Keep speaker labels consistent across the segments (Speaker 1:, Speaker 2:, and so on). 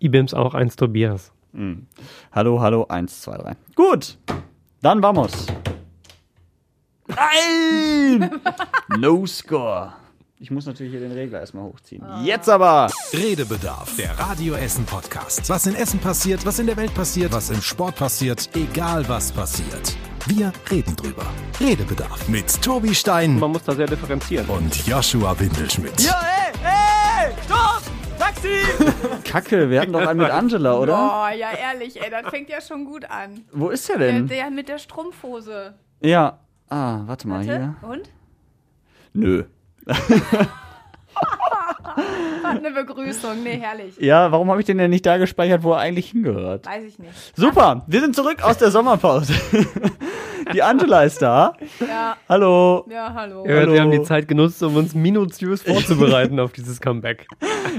Speaker 1: IBIMS auch, eins Tobias.
Speaker 2: Mhm. Hallo, hallo, eins, zwei, drei. Gut, dann vamos. Nein! no score. Ich muss natürlich hier den Regler erstmal hochziehen. Jetzt aber!
Speaker 3: Redebedarf, der Radio Essen Podcast. Was in Essen passiert, was in der Welt passiert, was im Sport passiert, egal was passiert. Wir reden drüber. Redebedarf mit Tobi Stein
Speaker 1: Man muss da sehr differenzieren.
Speaker 3: und Joshua Windelschmidt.
Speaker 2: Ja, ey, ey, stopp! Taxi! Kacke, wir hatten doch einen mit Angela, oder?
Speaker 4: Oh, ja, ehrlich, ey, das fängt ja schon gut an.
Speaker 2: Wo ist der
Speaker 4: Der,
Speaker 2: denn?
Speaker 4: der mit der Strumpfhose.
Speaker 2: Ja. Ah, warte mal
Speaker 4: Warte,
Speaker 2: hier.
Speaker 4: und?
Speaker 2: Nö.
Speaker 4: Was eine Begrüßung, nee, herrlich.
Speaker 2: Ja, warum habe ich den denn nicht da gespeichert, wo er eigentlich hingehört?
Speaker 4: Weiß ich nicht.
Speaker 2: Super, wir sind zurück aus der Sommerpause. Die Angela ist da.
Speaker 4: Ja,
Speaker 2: Hallo.
Speaker 4: ja, hallo.
Speaker 1: Ja,
Speaker 2: Hallo.
Speaker 1: wir haben die Zeit genutzt, um uns minutiös vorzubereiten auf dieses Comeback.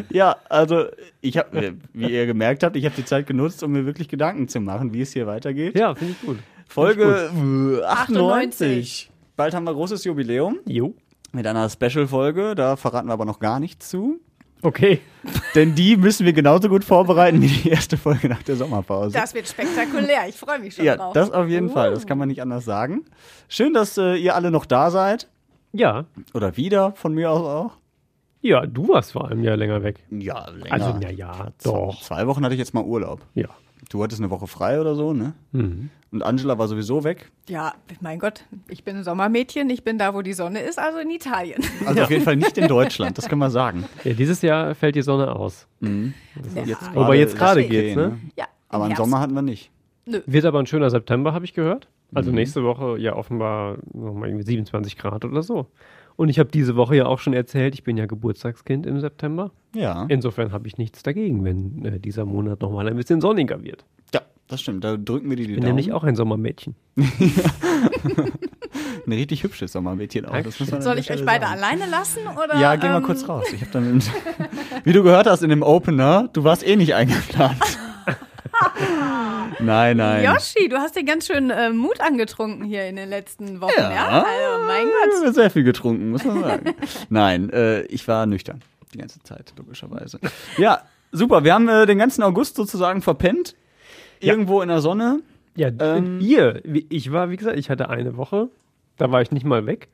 Speaker 2: Ja, also ich habe, wie ihr gemerkt habt, ich habe die Zeit genutzt, um mir wirklich Gedanken zu machen, wie es hier weitergeht.
Speaker 1: Ja, finde ich gut.
Speaker 2: Folge äh, 98.
Speaker 4: 98.
Speaker 2: Bald haben wir großes Jubiläum
Speaker 1: Jo.
Speaker 2: mit einer Special-Folge. Da verraten wir aber noch gar nichts zu.
Speaker 1: Okay.
Speaker 2: Denn die müssen wir genauso gut vorbereiten wie die erste Folge nach der Sommerpause.
Speaker 4: Das wird spektakulär, ich freue mich schon
Speaker 2: ja,
Speaker 4: drauf.
Speaker 2: das auf jeden
Speaker 4: Uh.
Speaker 2: Fall. Das kann man nicht anders sagen. Schön, dass äh, ihr alle noch da seid.
Speaker 1: Ja.
Speaker 2: Oder wieder, von mir aus auch.
Speaker 1: Ja, du warst vor einem Jahr länger weg.
Speaker 2: Ja, länger.
Speaker 1: Also, na ja,
Speaker 2: Zwei-
Speaker 1: doch.
Speaker 2: Zwei Wochen hatte ich jetzt mal Urlaub.
Speaker 1: Ja.
Speaker 2: Du hattest eine Woche frei oder so, ne?
Speaker 1: Mhm.
Speaker 2: Und Angela war sowieso weg.
Speaker 4: Ja, mein Gott, ich bin ein Sommermädchen, ich bin da, wo die Sonne ist, also in Italien.
Speaker 2: Also auf jeden Fall nicht in Deutschland, das können wir sagen.
Speaker 1: ja. Dieses Jahr fällt die Sonne aus.
Speaker 4: Ja,
Speaker 1: Wobei jetzt gerade geht's, ne?
Speaker 4: Ja,
Speaker 2: Aber im. Sommer hatten wir nicht.
Speaker 1: Wird aber ein schöner September, habe ich gehört.
Speaker 2: Mhm.
Speaker 1: Also nächste Woche ja offenbar nochmal irgendwie 27 Grad oder so. Und ich habe diese Woche ja auch schon erzählt, ich bin ja Geburtstagskind im September.
Speaker 2: Ja.
Speaker 1: Insofern habe ich nichts dagegen, wenn äh, dieser Monat nochmal ein bisschen sonniger wird.
Speaker 2: Ja, das stimmt. Da drücken wir dir die
Speaker 1: Ich bin
Speaker 2: Daumen.
Speaker 1: nämlich auch ein Sommermädchen.
Speaker 2: Ein richtig hübsches Sommermädchen auch. Das muss man an
Speaker 4: Soll ich euch beide
Speaker 2: sagen.
Speaker 4: alleine lassen? Oder,
Speaker 2: Ja, geh mal
Speaker 4: ähm,
Speaker 2: kurz raus. Ich hab dann, wie du gehört hast in dem Opener, du warst eh nicht eingeplant. nein, nein.
Speaker 4: Yoshi, du hast dir ganz schön äh, Mut angetrunken hier in den letzten Wochen, ja?
Speaker 2: Ja.
Speaker 4: Also, mein Gott.
Speaker 2: Sehr viel getrunken, muss man sagen. Nein, äh, ich war nüchtern. Die ganze Zeit, logischerweise. Ja, super. Wir haben äh, den ganzen August sozusagen verpennt. Irgendwo in der Sonne.
Speaker 1: Ja,
Speaker 2: Ähm,
Speaker 1: ihr, ich war, wie gesagt, ich hatte eine Woche, da war ich nicht mal weg.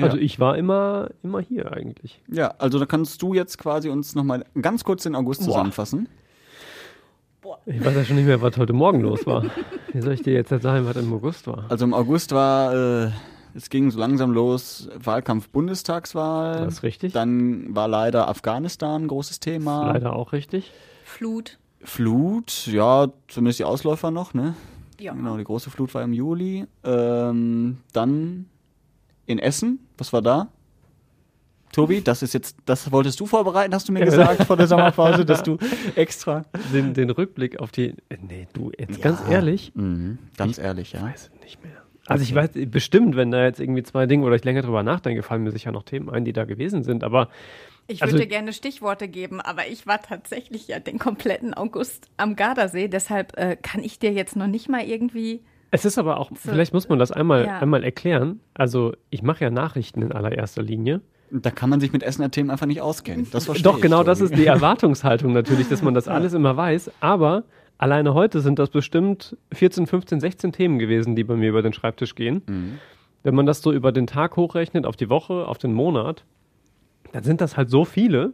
Speaker 1: Also
Speaker 2: Ja.
Speaker 1: ich war immer, immer hier eigentlich.
Speaker 2: Ja, also da kannst du jetzt quasi uns nochmal ganz kurz den August zusammenfassen.
Speaker 1: Ich weiß ja schon nicht mehr, was heute Morgen los war. Wie soll ich dir jetzt sagen, was im August war?
Speaker 2: Also im August war, äh, es ging so langsam los, Wahlkampf Bundestagswahl.
Speaker 1: Das ist richtig.
Speaker 2: Dann war leider Afghanistan ein großes Thema.
Speaker 1: Leider auch richtig.
Speaker 4: Flut.
Speaker 2: Flut, ja, zumindest die Ausläufer noch, ne?
Speaker 4: Ja.
Speaker 2: Genau, die große Flut war im Juli. Ähm, dann in Essen, was war da? Tobi, das ist jetzt, das wolltest du vorbereiten, hast du mir gesagt vor der Sommerpause, dass du extra.
Speaker 1: Den, den Rückblick auf die. Nee, du, jetzt ganz ehrlich,
Speaker 2: Mhm, ganz ehrlich, ja.
Speaker 1: weiß ich nicht mehr. Also ich weiß bestimmt, wenn da jetzt irgendwie zwei Dinge oder ich länger drüber nachdenke, fallen mir sicher noch Themen ein, die da gewesen sind. Aber
Speaker 4: Ich
Speaker 1: Also-
Speaker 4: würde gerne Stichworte geben, aber ich war tatsächlich ja den kompletten August am Gardasee. Deshalb äh, kann ich dir jetzt noch nicht mal irgendwie.
Speaker 1: es ist aber auch, vielleicht muss man das einmal,
Speaker 4: Ja.
Speaker 1: einmal erklären. Also ich mache ja Nachrichten in allererster Linie.
Speaker 2: Da kann man sich mit Essener Themen einfach nicht auskennen. Das verstehe
Speaker 1: Doch, genau das ist die Erwartungshaltung natürlich, dass man das alles immer weiß. Aber alleine heute sind das bestimmt 14, 15, 16 Themen gewesen, die bei mir über den Schreibtisch gehen.
Speaker 2: Mhm.
Speaker 1: Wenn man das so über den Tag hochrechnet, auf die Woche, auf den Monat, dann sind das halt so viele,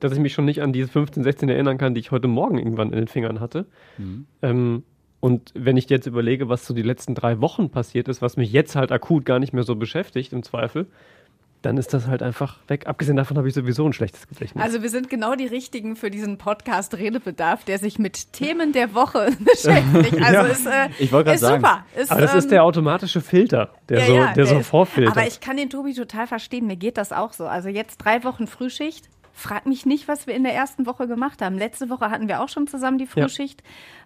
Speaker 1: dass ich mich schon nicht an diese 15, 16 erinnern kann, die ich heute Morgen irgendwann in den Fingern hatte.
Speaker 2: Mhm.
Speaker 1: Ähm, und wenn ich jetzt überlege, was so die letzten drei Wochen passiert ist, was mich jetzt halt akut gar nicht mehr so beschäftigt, im Zweifel, dann ist das halt einfach weg. Abgesehen davon habe ich sowieso ein schlechtes Gedächtnis.
Speaker 4: Also wir sind genau die richtigen für diesen Podcast Redebedarf, der sich mit Themen der Woche beschäftigt. Also
Speaker 1: Ja.
Speaker 4: ist, äh,
Speaker 2: Ich
Speaker 4: ist
Speaker 2: sagen.
Speaker 4: super. Ist,
Speaker 1: Aber das ist
Speaker 4: ähm,
Speaker 1: der automatische Filter, der
Speaker 4: ja,
Speaker 1: so,
Speaker 4: ja,
Speaker 1: der so
Speaker 4: ist-
Speaker 1: vorfiltert.
Speaker 4: Aber ich kann den Tobi total verstehen. Mir geht das auch so. Also jetzt drei Wochen Frühschicht. Frag mich nicht, was wir in der ersten Woche gemacht haben. Letzte Woche hatten wir auch schon zusammen die Frühschicht.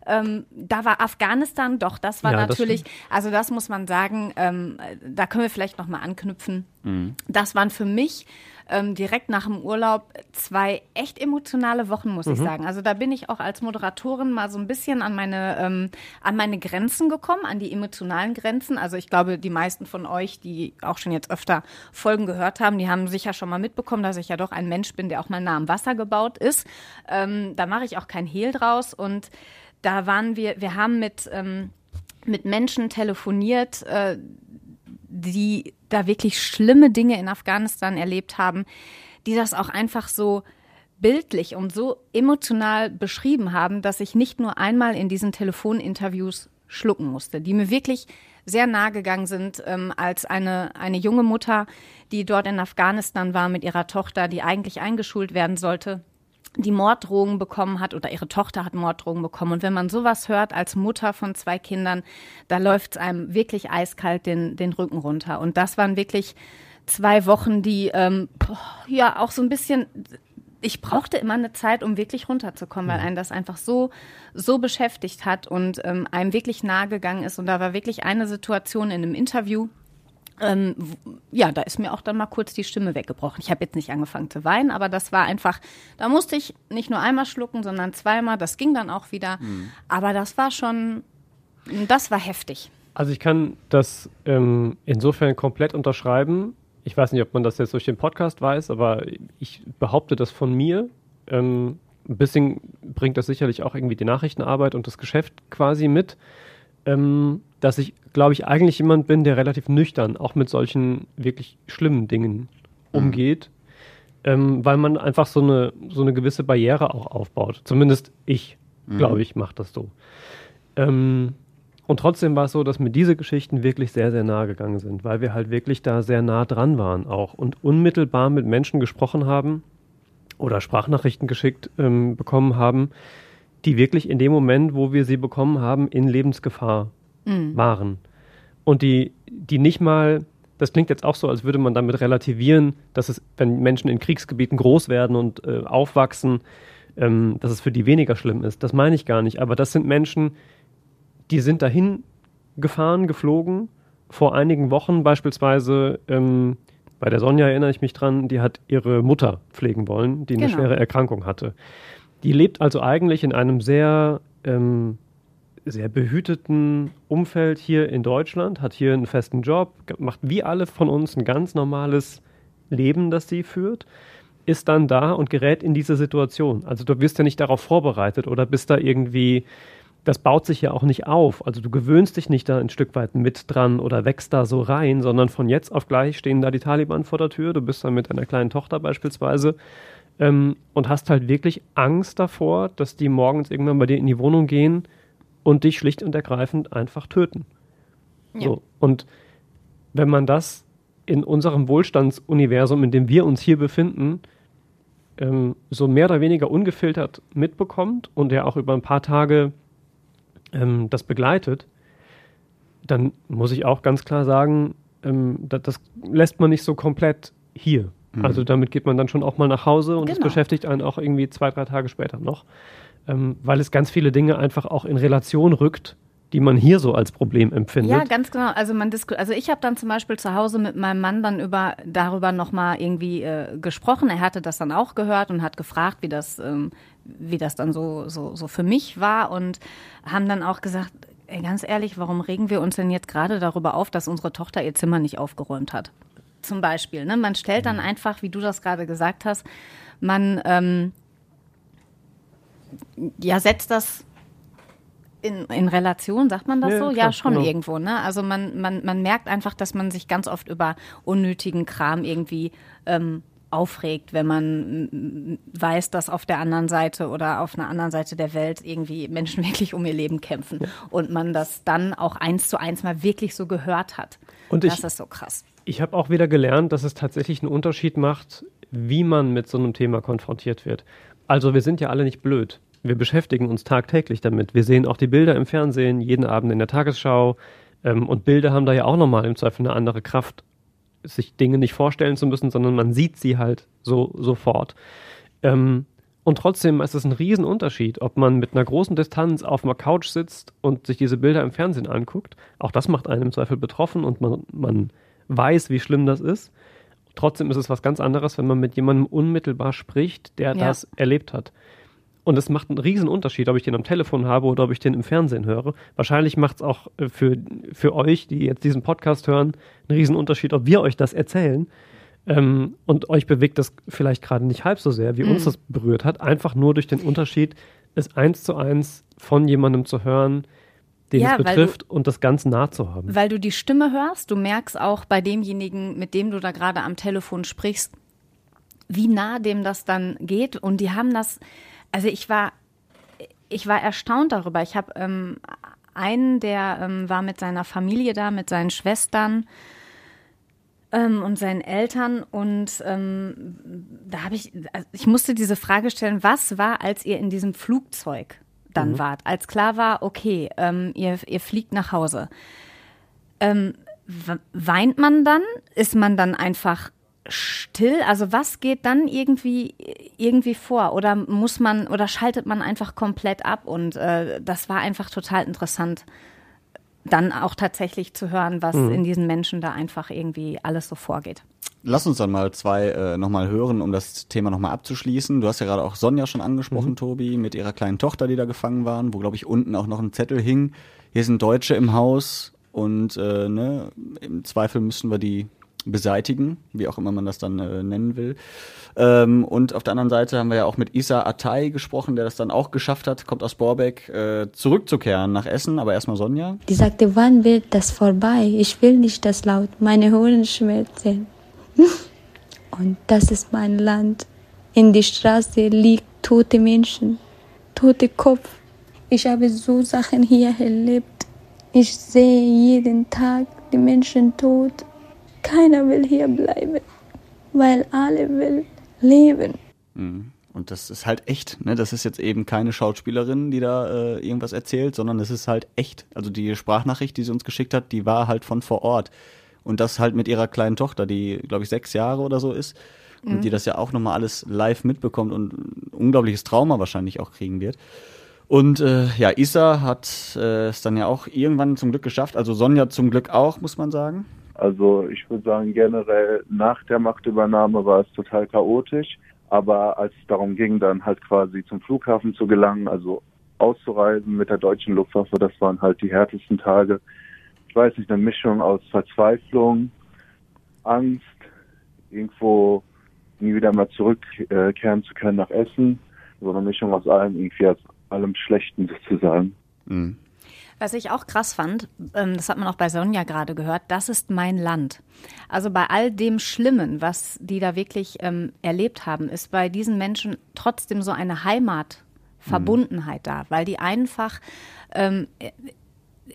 Speaker 4: Ähm, da war Afghanistan, doch, das war
Speaker 1: Ja, das
Speaker 4: natürlich, also das muss man sagen, ähm, da können wir vielleicht nochmal anknüpfen. Mhm. Das waren für mich ähm, direkt nach dem Urlaub zwei echt emotionale Wochen, muss mhm. ich sagen. Also da bin ich auch als Moderatorin mal so ein bisschen an meine, ähm, an meine Grenzen gekommen, an die emotionalen Grenzen. Also ich glaube, die meisten von euch, die auch schon jetzt öfter Folgen gehört haben, die haben sicher schon mal mitbekommen, dass ich ja doch ein Mensch bin, der auch mal nah am Wasser gebaut ist. Ähm, da mache ich auch kein Hehl draus und da waren wir, wir haben mit, ähm, mit Menschen telefoniert, äh, die da wirklich schlimme Dinge in Afghanistan erlebt haben, die das auch einfach so bildlich und so emotional beschrieben haben, dass ich nicht nur einmal in diesen Telefoninterviews schlucken musste, die mir wirklich sehr nahe gegangen sind, ähm, als eine, eine junge Mutter, die dort in Afghanistan war mit ihrer Tochter, die eigentlich eingeschult werden sollte, die Morddrohungen bekommen hat oder ihre Tochter hat Morddrohungen bekommen. Und wenn man sowas hört als Mutter von zwei Kindern, da läuft es einem wirklich eiskalt den, den Rücken runter. Und das waren wirklich zwei Wochen, die ähm, ja auch so ein bisschen ich brauchte immer eine Zeit, um wirklich runterzukommen, weil einen das einfach so, so beschäftigt hat und ähm, einem wirklich nahe gegangen ist. Und da war wirklich eine Situation in einem Interview, ähm, ja, da ist mir auch dann mal kurz die Stimme weggebrochen. Ich habe jetzt nicht angefangen zu weinen, aber das war einfach, da musste ich nicht nur einmal schlucken, sondern zweimal. Das ging dann auch wieder. Mhm. Aber das war schon, das war heftig.
Speaker 1: Also ich kann das ähm, insofern komplett unterschreiben. Ich weiß nicht, ob man das jetzt durch den Podcast weiß, aber ich behaupte das von mir. Ähm, ein bisschen bringt das sicherlich auch irgendwie die Nachrichtenarbeit und das Geschäft quasi mit. Ähm, dass ich, glaube ich, eigentlich jemand bin, der relativ nüchtern auch mit solchen wirklich schlimmen Dingen mhm. umgeht, ähm, weil man einfach so eine, so eine gewisse Barriere auch aufbaut. Zumindest ich, mhm. glaube ich, mache das so. Ähm, und trotzdem war es so, dass mir diese Geschichten wirklich sehr, sehr nahe gegangen sind, weil wir halt wirklich da sehr nah dran waren auch und unmittelbar mit Menschen gesprochen haben oder Sprachnachrichten geschickt ähm, bekommen haben, die wirklich in dem Moment, wo wir sie bekommen haben, in Lebensgefahr mhm. waren. Und die, die nicht mal, das klingt jetzt auch so, als würde man damit relativieren, dass es, wenn Menschen in Kriegsgebieten groß werden und äh, aufwachsen, ähm, dass es für die weniger schlimm ist. Das meine ich gar nicht. Aber das sind Menschen, die sind dahin gefahren, geflogen. Vor einigen Wochen beispielsweise, ähm, bei der Sonja erinnere ich mich dran, die hat ihre Mutter pflegen wollen, die eine genau. schwere Erkrankung hatte. Die lebt also eigentlich in einem sehr ähm, sehr behüteten Umfeld hier in Deutschland, hat hier einen festen Job, macht wie alle von uns ein ganz normales Leben, das sie führt, ist dann da und gerät in diese Situation. Also du wirst ja nicht darauf vorbereitet oder bist da irgendwie, das baut sich ja auch nicht auf. Also du gewöhnst dich nicht da ein Stück weit mit dran oder wächst da so rein, sondern von jetzt auf gleich stehen da die Taliban vor der Tür. Du bist dann mit deiner kleinen Tochter beispielsweise ähm, und hast halt wirklich Angst davor, dass die morgens irgendwann bei dir in die Wohnung gehen und dich schlicht und ergreifend einfach töten. Ja. So. Und wenn man das in unserem Wohlstandsuniversum, in dem wir uns hier befinden, ähm, so mehr oder weniger ungefiltert mitbekommt und er auch über ein paar Tage ähm, das begleitet, dann muss ich auch ganz klar sagen, ähm, das, das, lässt man nicht so komplett hier. Mhm. Also damit geht man dann schon auch mal nach Hause und es genau. beschäftigt einen auch irgendwie zwei, drei Tage später noch ähm, weil es ganz viele Dinge einfach auch in Relation rückt, die man hier so als Problem empfindet.
Speaker 4: Ja, ganz genau. Also man also ich habe dann zum Beispiel zu Hause mit meinem Mann dann über darüber nochmal irgendwie äh, gesprochen. Er hatte das dann auch gehört und hat gefragt, wie das, ähm, wie das dann so, so, so für mich war und haben dann auch gesagt, ey, ganz ehrlich, warum regen wir uns denn jetzt gerade darüber auf, dass unsere Tochter ihr Zimmer nicht aufgeräumt hat? Zum Beispiel. Ne? Man stellt dann mhm. einfach, wie du das gerade gesagt hast, man ähm, ja, setzt das in, in Relation, sagt man das ja, so? Klar, ja, schon genau. irgendwo. Ne? Also man, man, man merkt einfach, dass man sich ganz oft über unnötigen Kram irgendwie ähm, aufregt, wenn man weiß, dass auf der anderen Seite oder auf einer anderen Seite der Welt irgendwie Menschen wirklich um ihr Leben kämpfen ja. und man das dann auch eins zu eins mal wirklich so gehört hat. Und das ich, ist so krass.
Speaker 1: Ich habe auch wieder gelernt, dass es tatsächlich einen Unterschied macht, wie man mit so einem Thema konfrontiert wird. Also wir sind ja alle nicht blöd. Wir beschäftigen uns tagtäglich damit. Wir sehen auch die Bilder im Fernsehen, jeden Abend in der Tagesschau. Ähm, und Bilder haben da ja auch nochmal im Zweifel eine andere Kraft, sich Dinge nicht vorstellen zu müssen, sondern man sieht sie halt so sofort. Ähm, und trotzdem ist es ein Riesenunterschied, ob man mit einer großen Distanz auf einer Couch sitzt und sich diese Bilder im Fernsehen anguckt. Auch das macht einen im Zweifel betroffen und man, man weiß, wie schlimm das ist. Trotzdem ist es was ganz anderes, wenn man mit jemandem unmittelbar spricht, der
Speaker 4: Ja.
Speaker 1: das erlebt hat. Und es macht einen riesen Unterschied, ob ich den am Telefon habe oder ob ich den im Fernsehen höre. Wahrscheinlich macht es auch äh, für, für euch, die jetzt diesen Podcast hören, einen riesen Unterschied, ob wir euch das erzählen. Ähm, und euch bewegt das vielleicht gerade nicht halb so sehr, wie uns das berührt hat. Einfach nur durch den Unterschied, es eins zu eins von jemandem zu hören, den
Speaker 4: Ja,
Speaker 1: es
Speaker 4: weil du-
Speaker 1: betrifft und das ganz nah zu haben.
Speaker 4: Weil du die Stimme hörst, du merkst auch bei demjenigen, mit dem du da gerade am Telefon sprichst, wie nah dem das dann geht. Und die haben das, also ich war, ich war erstaunt darüber. Ich habe ähm, einen, der ähm, war mit seiner Familie da, mit seinen Schwestern ähm, und seinen Eltern. Und ähm, da habe ich, also ich musste diese Frage stellen, was war, als ihr in diesem Flugzeug dann wart, als klar war, okay, ähm, ihr, ihr fliegt nach Hause. Ähm, weint man dann? Ist man dann einfach still? Also was geht dann irgendwie irgendwie vor? Oder muss man oder schaltet man einfach komplett ab? Und äh, das war einfach total interessant, dann auch tatsächlich zu hören, was in diesen Menschen da einfach irgendwie alles so vorgeht.
Speaker 2: Lass uns dann mal zwei äh, nochmal hören, um das Thema nochmal abzuschließen. Du hast ja gerade auch Sonja schon angesprochen, Tobi, mit ihrer kleinen Tochter, die da gefangen waren, wo, glaube ich, unten auch noch ein Zettel hing. Hier sind Deutsche im Haus und äh, ne, im Zweifel müssen wir die beseitigen, wie auch immer man das dann äh, nennen will. Ähm, und auf der anderen Seite haben wir ja auch mit Isa Atay gesprochen, der das dann auch geschafft hat, kommt aus Borbeck, äh, zurückzukehren nach Essen. Aber erstmal Sonja.
Speaker 5: Die sagte, wann wird das vorbei? Ich will nicht das laut. Meine Ohren schmerzen. Und das ist mein Land. In der Straße liegen tote Menschen, tote Kopf. Ich habe so Sachen hier erlebt. Ich sehe jeden Tag die Menschen tot. Keiner will hier bleiben, weil alle will leben.
Speaker 2: Und das ist halt echt, ne? Das ist jetzt eben keine Schauspielerin, die da äh, irgendwas erzählt, sondern das ist halt echt. Also die Sprachnachricht, die sie uns geschickt hat, die war halt von vor Ort. Und das halt mit ihrer kleinen Tochter, die, glaube ich, sechs Jahre oder so ist. Und die das ja auch nochmal alles live mitbekommt und ein unglaubliches Trauma wahrscheinlich auch kriegen wird. Und äh, ja, Isa hat äh, es dann ja auch irgendwann zum Glück geschafft. Also Sonja zum Glück auch, muss man sagen.
Speaker 6: Also ich würde sagen, generell nach der Machtübernahme war es total chaotisch. Aber als es darum ging, dann halt quasi zum Flughafen zu gelangen, also auszureisen mit der deutschen Luftwaffe, das waren halt die härtesten Tage. Ich weiß nicht, eine Mischung aus Verzweiflung, Angst, irgendwo nie wieder mal zurückkehren zu können nach Essen. So eine Mischung aus allem, irgendwie aus allem Schlechten sozusagen.
Speaker 2: Mhm.
Speaker 4: Was ich auch krass fand, ähm, das hat man auch bei Sonja gerade gehört, das ist mein Land. Also bei all dem Schlimmen, was die da wirklich ähm, erlebt haben, ist bei diesen Menschen trotzdem so eine Heimatverbundenheit da, weil die einfach, ähm,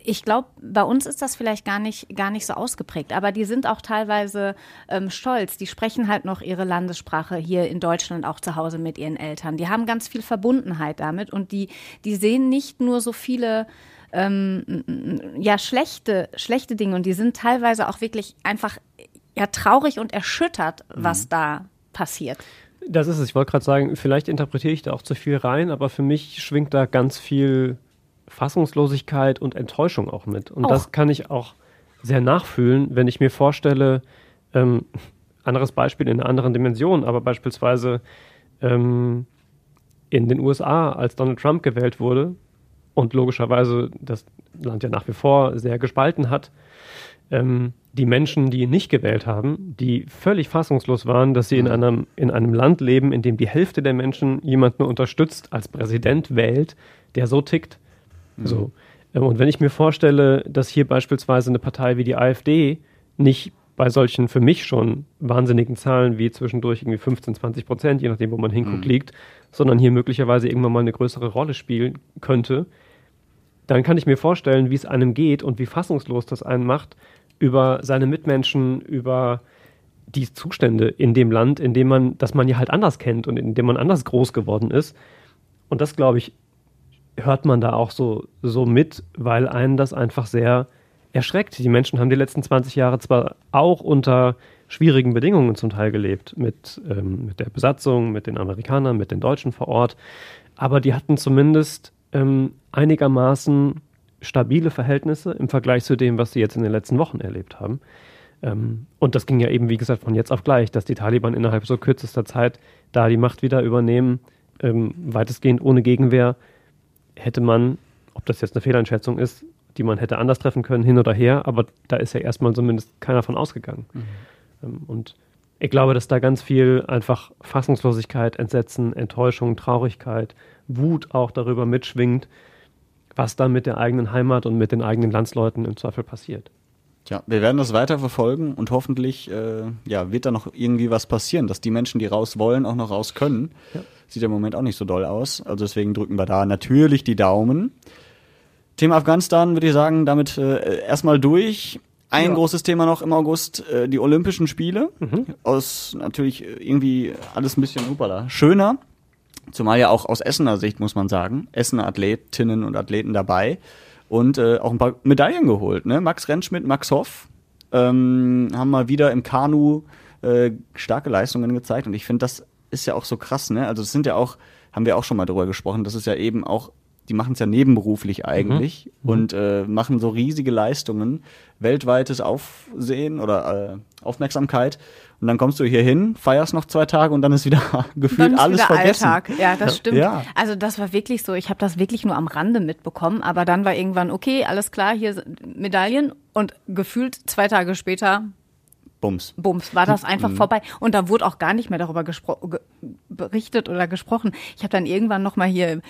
Speaker 4: ich glaube, bei uns ist das vielleicht gar nicht, gar nicht so ausgeprägt, aber die sind auch teilweise ähm, stolz. Die sprechen halt noch ihre Landessprache hier in Deutschland auch zu Hause mit ihren Eltern. Die haben ganz viel Verbundenheit damit und die, die sehen nicht nur so viele ähm, ja schlechte, schlechte Dinge und die sind teilweise auch wirklich einfach ja traurig und erschüttert, was da passiert.
Speaker 1: Das ist es. Ich wollte gerade sagen, vielleicht interpretiere ich da auch zu viel rein, aber für mich schwingt da ganz viel Fassungslosigkeit und Enttäuschung auch mit. Und
Speaker 4: Auch.
Speaker 1: das kann ich auch sehr nachfühlen, wenn ich mir vorstelle, ähm, anderes Beispiel in einer anderen Dimension, aber beispielsweise ähm, in den USA, als Donald Trump gewählt wurde und logischerweise das Land ja nach wie vor sehr gespalten hat, ähm, die Menschen, die ihn nicht gewählt haben, die völlig fassungslos waren, dass sie in einem, in einem Land leben, in dem die Hälfte der Menschen jemanden unterstützt, als Präsident wählt, der so tickt. So. Ähm, Und wenn ich mir vorstelle, dass hier beispielsweise eine Partei wie die AfD nicht bei solchen für mich schon wahnsinnigen Zahlen wie zwischendurch irgendwie 15, 20 Prozent, je nachdem, wo man hinguckt, liegt, sondern hier möglicherweise irgendwann mal eine größere Rolle spielen könnte, dann kann ich mir vorstellen, wie es einem geht und wie fassungslos das einen macht über seine Mitmenschen, über die Zustände in dem Land, in dem man, das man ja halt anders kennt und in dem man anders groß geworden ist. Und das, glaube ich, hört man da auch so, so mit, weil einen das einfach sehr erschreckt. Die Menschen haben die letzten 20 Jahre zwar auch unter schwierigen Bedingungen zum Teil gelebt, mit, ähm, mit der Besatzung, mit den Amerikanern, mit den Deutschen vor Ort, aber die hatten zumindest ähm, einigermaßen stabile Verhältnisse im Vergleich zu dem, was sie jetzt in den letzten Wochen erlebt haben. Ähm, und das ging ja eben, wie gesagt, von jetzt auf gleich, dass die Taliban innerhalb so kürzester Zeit da die Macht wieder übernehmen, ähm, weitestgehend ohne Gegenwehr, hätte man, ob das jetzt eine Fehleinschätzung ist, die man hätte anders treffen können, hin oder her, aber da ist ja erstmal zumindest keiner von ausgegangen. Mhm. Ähm, und ich glaube, dass da ganz viel einfach Fassungslosigkeit, Entsetzen, Enttäuschung, Traurigkeit, Wut auch darüber mitschwingt, was da mit der eigenen Heimat und mit den eigenen Landsleuten im Zweifel passiert.
Speaker 2: Ja, wir werden das weiter verfolgen und hoffentlich äh, ja, wird da noch irgendwie was passieren, dass die Menschen, die raus wollen, auch noch raus können. Ja. Sieht im Moment auch nicht so doll aus. Also deswegen drücken wir da natürlich die Daumen. Thema Afghanistan würde ich sagen, damit äh, erstmal durch. Ein ja. großes Thema noch im August, äh, die Olympischen Spiele. Mhm. Aus natürlich irgendwie alles ein bisschen upala. schöner. Zumal ja auch aus Essener Sicht, muss man sagen. Essener Athletinnen und Athleten dabei. Und äh, auch ein paar Medaillen geholt. Ne? Max Rentschmidt, Max Hoff ähm, haben mal wieder im Kanu äh, starke Leistungen gezeigt. Und ich finde, das ist ja auch so krass. Ne? Also es sind ja auch, haben wir auch schon mal drüber gesprochen, das ist ja eben auch die machen es ja nebenberuflich eigentlich mhm. und äh, machen so riesige Leistungen, weltweites Aufsehen oder äh, Aufmerksamkeit. Und dann kommst du hier hin, feierst noch zwei Tage und dann ist wieder gefühlt ist alles wieder vergessen. Alltag.
Speaker 4: Ja, das stimmt. Ja. Also das war wirklich so. Ich habe das wirklich nur am Rande mitbekommen, aber dann war irgendwann okay, alles klar, hier sind Medaillen und gefühlt zwei Tage später
Speaker 2: Bums.
Speaker 4: Bums, war das einfach mhm. vorbei. Und da wurde auch gar nicht mehr darüber berichtet oder gesprochen. Ich habe dann irgendwann noch mal hier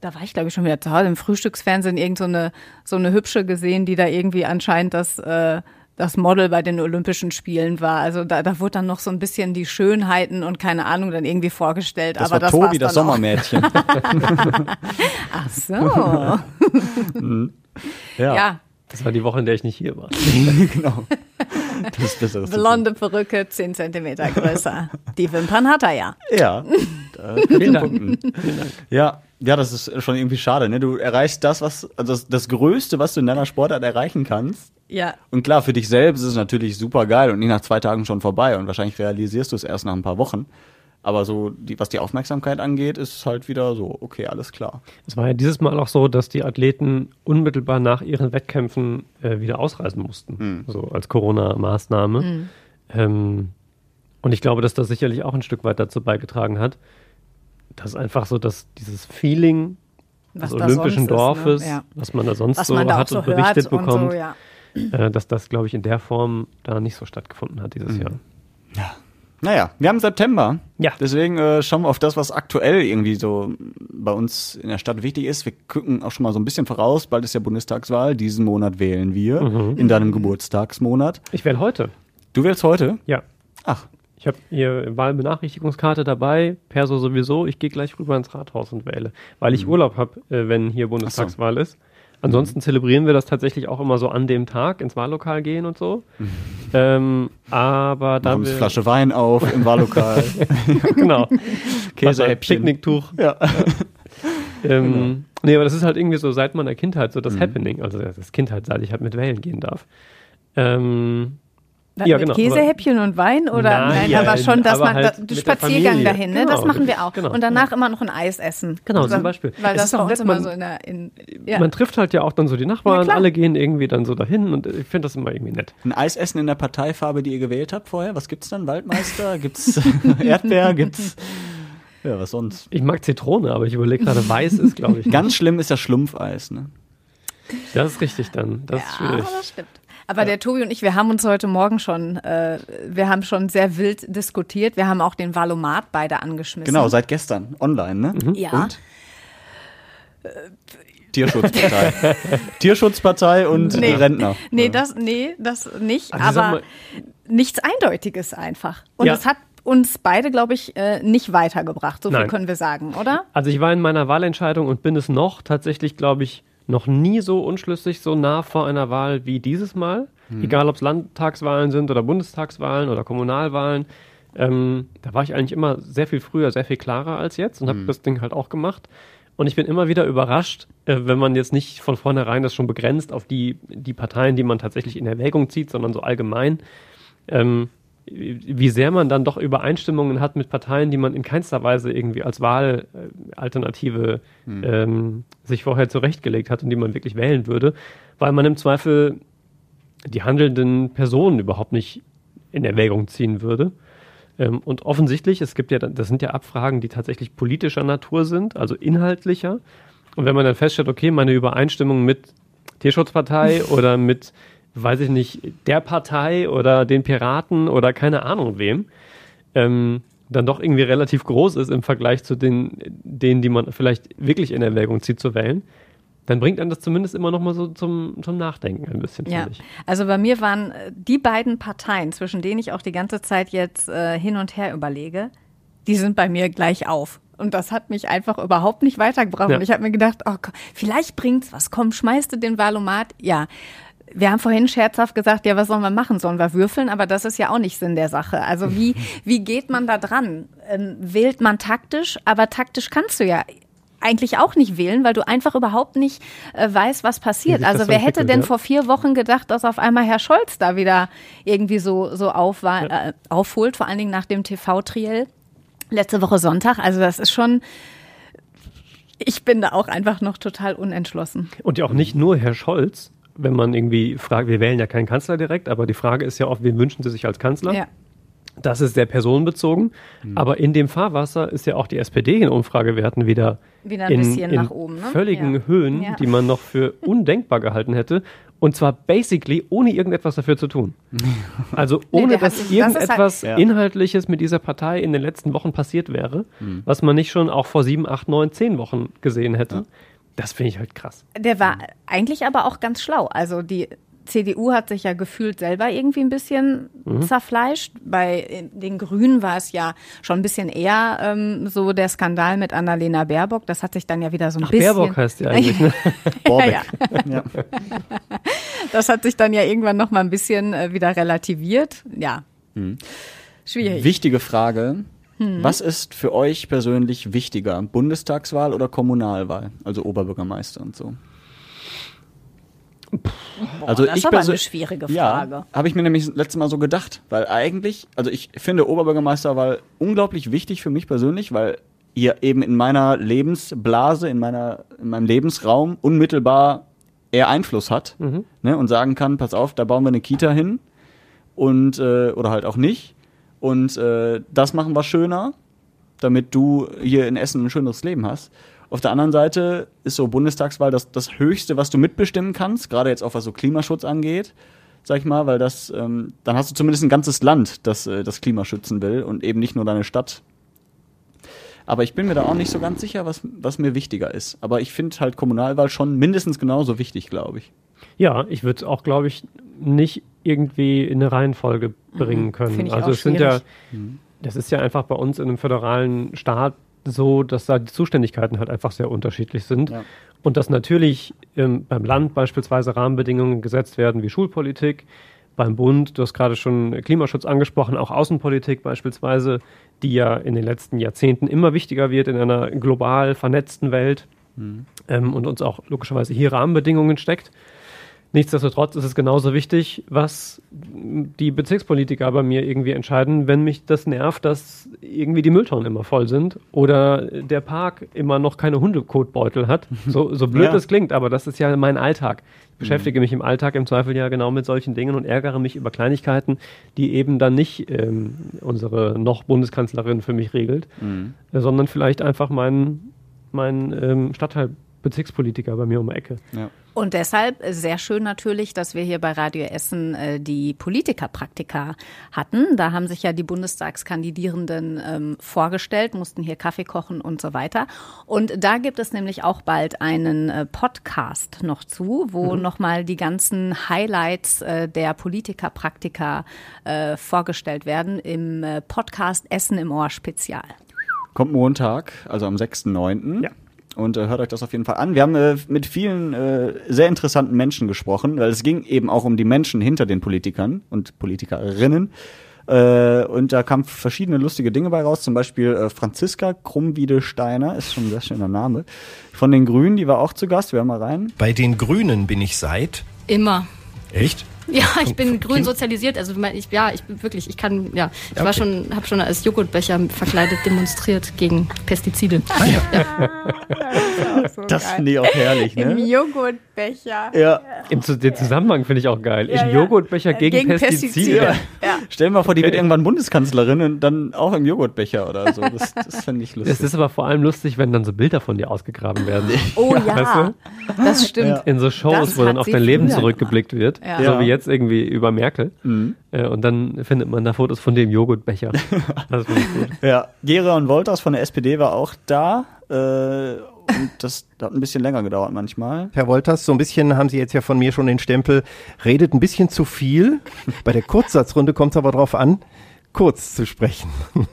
Speaker 4: da war ich glaube ich schon wieder zu Hause im Frühstücksfernsehen irgend so eine so eine hübsche gesehen, die da irgendwie anscheinend das äh, das Model bei den Olympischen Spielen war. Also da, da wurde dann noch so ein bisschen die Schönheiten und keine Ahnung dann irgendwie vorgestellt.
Speaker 2: Das
Speaker 4: aber
Speaker 2: war das Tobi, das Sommermädchen.
Speaker 4: Ach so.
Speaker 1: Mhm. ja. ja. Das war die Woche, in der ich nicht hier war.
Speaker 2: genau.
Speaker 4: Das ist das Blonde Perücke, 10 Zentimeter größer. Die Wimpern hat er ja.
Speaker 2: Ja. Vielen Dank. Ja, ja, das ist schon irgendwie schade. Ne? Du erreichst das, was also das, das Größte, was du in deiner Sportart erreichen kannst.
Speaker 4: Ja.
Speaker 2: Und klar, für dich selbst ist es natürlich super geil und nicht nach zwei Tagen schon vorbei und wahrscheinlich realisierst du es erst nach ein paar Wochen. Aber so, die, was die Aufmerksamkeit angeht, ist es halt wieder so, okay, alles klar.
Speaker 1: Es war ja dieses Mal auch so, dass die Athleten unmittelbar nach ihren Wettkämpfen äh, wieder ausreisen mussten, mhm. so als Corona-Maßnahme. Mhm. Ähm, und ich glaube, dass das sicherlich auch ein Stück weit dazu beigetragen hat, dass einfach so, dass dieses Feeling was des olympischen Dorfes, ist, ne? ja. was man da sonst was so hat so und berichtet bekommt, so, ja. äh, dass das, glaube ich, in der Form da nicht so stattgefunden hat dieses mhm. Jahr.
Speaker 2: Ja. Naja, wir haben September. Ja. Deswegen äh, schauen wir auf das, was aktuell irgendwie so bei uns in der Stadt wichtig ist. Wir gucken auch schon mal so ein bisschen voraus. Bald ist ja Bundestagswahl. Diesen Monat wählen wir. Mhm. In deinem Geburtstagsmonat.
Speaker 1: Ich wähle heute.
Speaker 2: Du wählst heute?
Speaker 1: Ja.
Speaker 2: Ach,
Speaker 1: ich habe hier Wahlbenachrichtigungskarte dabei, Perso sowieso. Ich gehe gleich rüber ins Rathaus und wähle, weil ich mhm. Urlaub habe, äh, wenn hier Bundestagswahl so. ist. Ansonsten zelebrieren wir das tatsächlich auch immer so an dem Tag ins Wahllokal gehen und so. Ähm, aber da
Speaker 2: wir Flasche Wein auf im Wahllokal.
Speaker 1: genau. Käsehäppchen. Picknicktuch. Ja. ähm, genau. Nee, aber das ist halt irgendwie so seit meiner Kindheit so das mhm. Happening. Also das Kindheit, seit ich halt mit Wählen gehen darf. Ähm,
Speaker 4: ja, mit genau, Käsehäppchen und Wein oder nein, nein aber schon, dass man halt da, Spaziergang dahin, ne? Genau, das machen wir auch. Genau, und danach immer noch ein Eis essen.
Speaker 1: Genau, also, zum Beispiel.
Speaker 4: Weil es das ist auch nett, immer so in der in,
Speaker 1: ja. Man trifft halt ja auch dann so die Nachbarn, ja, alle gehen irgendwie dann so dahin und ich finde das immer irgendwie nett.
Speaker 2: Ein Eis essen in der Parteifarbe, die ihr gewählt habt vorher, was gibt's dann? Waldmeister, gibt's Erdbeer, gibt's ja, was sonst?
Speaker 1: Ich mag Zitrone, aber ich überlege gerade, weiß ist, glaube ich.
Speaker 2: Ganz schlimm ist das Schlumpfeis, ne?
Speaker 1: Das ist richtig dann. Das ist schwierig.
Speaker 4: das stimmt. Aber ja. der Tobi und ich, wir haben uns heute Morgen schon, äh, wir haben schon sehr wild diskutiert. Wir haben auch den Valomat beide angeschmissen.
Speaker 2: Genau, seit gestern online, ne?
Speaker 4: Mhm. Ja. Und?
Speaker 2: Tierschutzpartei. Tierschutzpartei und nee. Rentner.
Speaker 4: Nee, das, nee, das nicht. Also aber nichts Eindeutiges einfach. Und es hat uns beide, glaube ich, äh, nicht weitergebracht. So viel Nein. können wir sagen, oder?
Speaker 1: Also ich war in meiner Wahlentscheidung und bin es noch tatsächlich, glaube ich, noch nie so unschlüssig, so nah vor einer Wahl wie dieses Mal. Hm. Egal, ob es Landtagswahlen sind oder Bundestagswahlen oder Kommunalwahlen. Ähm, da war ich eigentlich immer sehr viel früher, sehr viel klarer als jetzt und habe hm. das Ding halt auch gemacht. Und ich bin immer wieder überrascht, äh, wenn man jetzt nicht von vornherein das schon begrenzt auf die, die Parteien, die man tatsächlich in Erwägung zieht, sondern so allgemein, ähm, wie sehr man dann doch Übereinstimmungen hat mit Parteien, die man in keinster Weise irgendwie als Wahlalternative hm. ähm, sich vorher zurechtgelegt hat und die man wirklich wählen würde, weil man im Zweifel die handelnden Personen überhaupt nicht in Erwägung ziehen würde. Ähm, und offensichtlich, es gibt ja, das sind ja Abfragen, die tatsächlich politischer Natur sind, also inhaltlicher. Und wenn man dann feststellt, okay, meine Übereinstimmung mit Tierschutzpartei oder mit, weiß ich nicht, der Partei oder den Piraten oder keine Ahnung wem, ähm, dann doch irgendwie relativ groß ist im Vergleich zu den, denen, die man vielleicht wirklich in Erwägung zieht zu wählen, dann bringt einem das zumindest immer noch mal so zum, zum Nachdenken ein bisschen,
Speaker 4: ja. Also bei mir waren äh, die beiden Parteien, zwischen denen ich auch die ganze Zeit jetzt äh, hin und her überlege, die sind bei mir gleich auf. Und das hat mich einfach überhaupt nicht weitergebracht. Ja. Und ich habe mir gedacht, oh, vielleicht bringt's was. Komm, schmeißt du den Valomat. Ja, wir haben vorhin scherzhaft gesagt, ja, was sollen wir machen? Sollen wir würfeln? Aber das ist ja auch nicht Sinn der Sache. Also wie, wie geht man da dran? Ähm, wählt man taktisch? Aber taktisch kannst du ja eigentlich auch nicht wählen, weil du einfach überhaupt nicht äh, weißt, was passiert. Also wer hätte denn ja? vor vier Wochen gedacht, dass auf einmal Herr Scholz da wieder irgendwie so, so auf, ja. äh, aufholt, vor allen Dingen nach dem TV-Triell letzte Woche Sonntag. Also das ist schon, ich bin da auch einfach noch total unentschlossen.
Speaker 1: Und ja auch nicht nur Herr Scholz, wenn man irgendwie fragt, wir wählen ja keinen Kanzler direkt, aber die Frage ist ja oft, wen wünschen Sie sich als Kanzler? Ja. Das ist sehr personenbezogen. Mhm. Aber in dem Fahrwasser ist ja auch die SPD in Umfragewerten wieder,
Speaker 4: wieder ein in, bisschen in nach oben. Ne?
Speaker 1: völligen ja. Höhen, ja. die man noch für undenkbar gehalten hätte. Und zwar basically ohne irgendetwas dafür zu tun. Also ohne, nee, dass irgendetwas das halt, Inhaltliches mit dieser Partei in den letzten Wochen passiert wäre, mhm. was man nicht schon auch vor sieben, acht, neun, zehn Wochen gesehen hätte. Das finde ich halt krass.
Speaker 4: Der war eigentlich aber auch ganz schlau. Also die CDU hat sich ja gefühlt selber irgendwie ein bisschen mhm. zerfleischt. Bei den Grünen war es ja schon ein bisschen eher ähm, so der Skandal mit Annalena Baerbock. Das hat sich dann ja wieder so ein
Speaker 1: Ach,
Speaker 4: bisschen.
Speaker 1: Baerbock heißt die eigentlich. Ne?
Speaker 4: ja, ja. ja. Das hat sich dann ja irgendwann noch mal ein bisschen äh, wieder relativiert. Ja. Mhm.
Speaker 2: Schwierig. Wichtige Frage. Hm. Was ist für euch persönlich wichtiger, Bundestagswahl oder Kommunalwahl, also Oberbürgermeister und so?
Speaker 4: Boah, also das ich ist aber eine schwierige Frage.
Speaker 2: Ja, habe ich mir nämlich das letzte Mal so gedacht, weil eigentlich, also ich finde Oberbürgermeisterwahl unglaublich wichtig für mich persönlich, weil ihr eben in meiner Lebensblase, in meiner, in meinem Lebensraum unmittelbar eher Einfluss hat mhm. ne, und sagen kann, pass auf, da bauen wir eine Kita hin und äh, oder halt auch nicht und äh, das machen wir schöner, damit du hier in Essen ein schöneres Leben hast. Auf der anderen Seite ist so Bundestagswahl das, das Höchste, was du mitbestimmen kannst, gerade jetzt auch was so Klimaschutz angeht, sag ich mal, weil das, ähm, dann hast du zumindest ein ganzes Land, das äh, das Klima schützen will und eben nicht nur deine Stadt. Aber ich bin mir da auch nicht so ganz sicher, was, was mir wichtiger ist. Aber ich finde halt Kommunalwahl schon mindestens genauso wichtig, glaube ich.
Speaker 1: Ja, ich würde es auch, glaube ich, nicht irgendwie in eine Reihenfolge mhm. bringen können. also es sind ja, mhm. das ist ja einfach bei uns in einem föderalen Staat so, dass da die Zuständigkeiten halt einfach sehr unterschiedlich sind. Ja. Und dass natürlich ähm, beim Land beispielsweise Rahmenbedingungen gesetzt werden wie Schulpolitik, beim Bund, du hast gerade schon Klimaschutz angesprochen, auch Außenpolitik beispielsweise, die ja in den letzten Jahrzehnten immer wichtiger wird in einer global vernetzten Welt mhm. ähm, und uns auch logischerweise hier Rahmenbedingungen steckt. Nichtsdestotrotz ist es genauso wichtig, was die Bezirkspolitiker bei mir irgendwie entscheiden, wenn mich das nervt, dass irgendwie die Mülltonnen immer voll sind oder der Park immer noch keine Hundekotbeutel hat. So, so blöd ja. das klingt, aber das ist ja mein Alltag. Ich beschäftige mhm. mich im Alltag im Zweifel ja genau mit solchen Dingen und ärgere mich über Kleinigkeiten, die eben dann nicht ähm, unsere noch Bundeskanzlerin für mich regelt, mhm. sondern vielleicht einfach mein, mein ähm, Stadtteil Bezirkspolitiker bei mir um die Ecke.
Speaker 4: Ja. Und deshalb sehr schön natürlich, dass wir hier bei Radio Essen äh, die Politikerpraktika hatten. Da haben sich ja die Bundestagskandidierenden ähm, vorgestellt, mussten hier Kaffee kochen und so weiter. Und da gibt es nämlich auch bald einen äh, Podcast noch zu, wo mhm. nochmal die ganzen Highlights äh, der Politikerpraktika äh, vorgestellt werden im äh, Podcast Essen im Ohr Spezial.
Speaker 2: Kommt Montag, also am 6.9. Ja und äh, hört euch das auf jeden Fall an. Wir haben äh, mit vielen äh, sehr interessanten Menschen gesprochen, weil es ging eben auch um die Menschen hinter den Politikern und Politikerinnen. Äh, und da kamen verschiedene lustige Dinge bei raus, zum Beispiel äh, Franziska Krummwiedesteiner, ist schon ein sehr schöner Name, von den Grünen, die war auch zu Gast, wir hören mal rein.
Speaker 3: Bei den Grünen bin ich seit?
Speaker 4: Immer.
Speaker 3: Echt?
Speaker 7: Ja, ich bin grün sozialisiert. Also ich, ja, ich bin wirklich, ich kann, ja, ich war schon, habe schon als Joghurtbecher verkleidet demonstriert gegen Pestizide. Ah, ja.
Speaker 2: ja. So das finde ich auch herrlich, ne?
Speaker 4: Im Joghurtbecher.
Speaker 2: Ja.
Speaker 1: Im, den Zusammenhang finde ich auch geil. Ja, Im Joghurtbecher gegen, gegen Pestizide. Pestizide.
Speaker 2: Ja. Stell dir mal vor, die wird irgendwann Bundeskanzlerin und dann auch im Joghurtbecher oder so. Das, das fände ich lustig.
Speaker 1: Es ist aber vor allem lustig, wenn dann so Bilder von dir ausgegraben werden.
Speaker 4: Oh ja, weißt du? Das stimmt.
Speaker 1: In so Shows, das wo dann auf dein Leben zurückgeblickt wird. So wie jetzt irgendwie über Merkel. Mhm. Äh, und dann findet man da Fotos von dem Joghurtbecher.
Speaker 2: das finde ich gut. Ja, Geron Wolters von der SPD war auch da. Äh, und das hat ein bisschen länger gedauert manchmal.
Speaker 8: Herr Wolters, so ein bisschen haben Sie jetzt ja von mir schon den Stempel, redet ein bisschen zu viel. Bei der Kurzsatzrunde kommt es aber darauf an, kurz zu sprechen.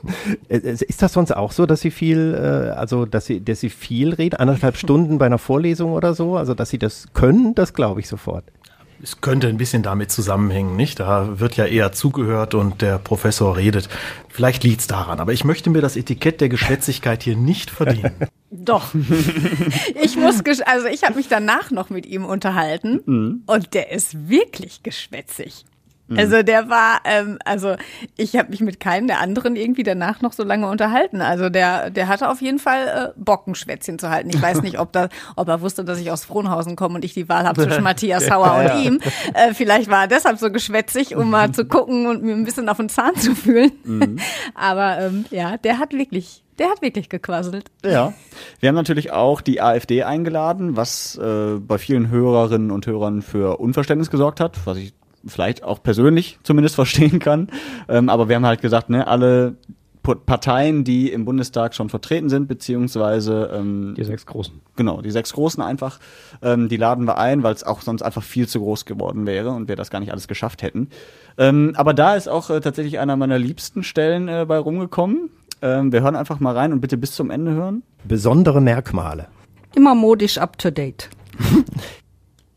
Speaker 8: Äh, äh, ist das sonst auch so, dass Sie viel, also dass Sie, dass Sie viel reden, anderthalb Stunden bei einer Vorlesung oder so, also dass Sie das können, das glaube ich sofort.
Speaker 9: Es könnte ein bisschen damit zusammenhängen, nicht? Da wird ja eher zugehört und der Professor redet. Vielleicht liegt es daran, aber ich möchte mir das Etikett der Geschwätzigkeit hier nicht verdienen.
Speaker 4: Doch. Ich muss, also ich habe mich danach noch mit ihm unterhalten mhm. und der ist wirklich geschwätzig. Mhm. Also der war, ähm, also ich habe mich mit keinem der anderen irgendwie danach noch so lange unterhalten. Also der, der hatte auf jeden Fall äh, Bock, ein Schwätzchen zu halten. Ich weiß nicht, ob, da, ob er wusste, dass ich aus Frohnhausen komme und ich die Wahl habe zwischen Matthias Sauer und ihm. Äh, vielleicht war er deshalb so geschwätzig, um mal zu gucken und mir ein bisschen auf den Zahn zu fühlen. Mhm. Aber ähm, ja, der hat wirklich der hat wirklich gequasselt.
Speaker 2: Ja. Wir haben natürlich auch die AfD eingeladen, was äh, bei vielen Hörerinnen und Hörern für Unverständnis gesorgt hat, was ich vielleicht auch persönlich zumindest verstehen kann. Ähm, aber wir haben halt gesagt, ne, alle Parteien, die im Bundestag schon vertreten sind, beziehungsweise
Speaker 1: ähm, die sechs großen.
Speaker 2: Genau, die sechs großen einfach, ähm, die laden wir ein, weil es auch sonst einfach viel zu groß geworden wäre und wir das gar nicht alles geschafft hätten. Ähm, aber da ist auch äh, tatsächlich einer meiner liebsten Stellen äh, bei rumgekommen. Ähm, wir hören einfach mal rein und bitte bis zum Ende hören.
Speaker 8: Besondere Merkmale.
Speaker 10: Immer modisch up to date.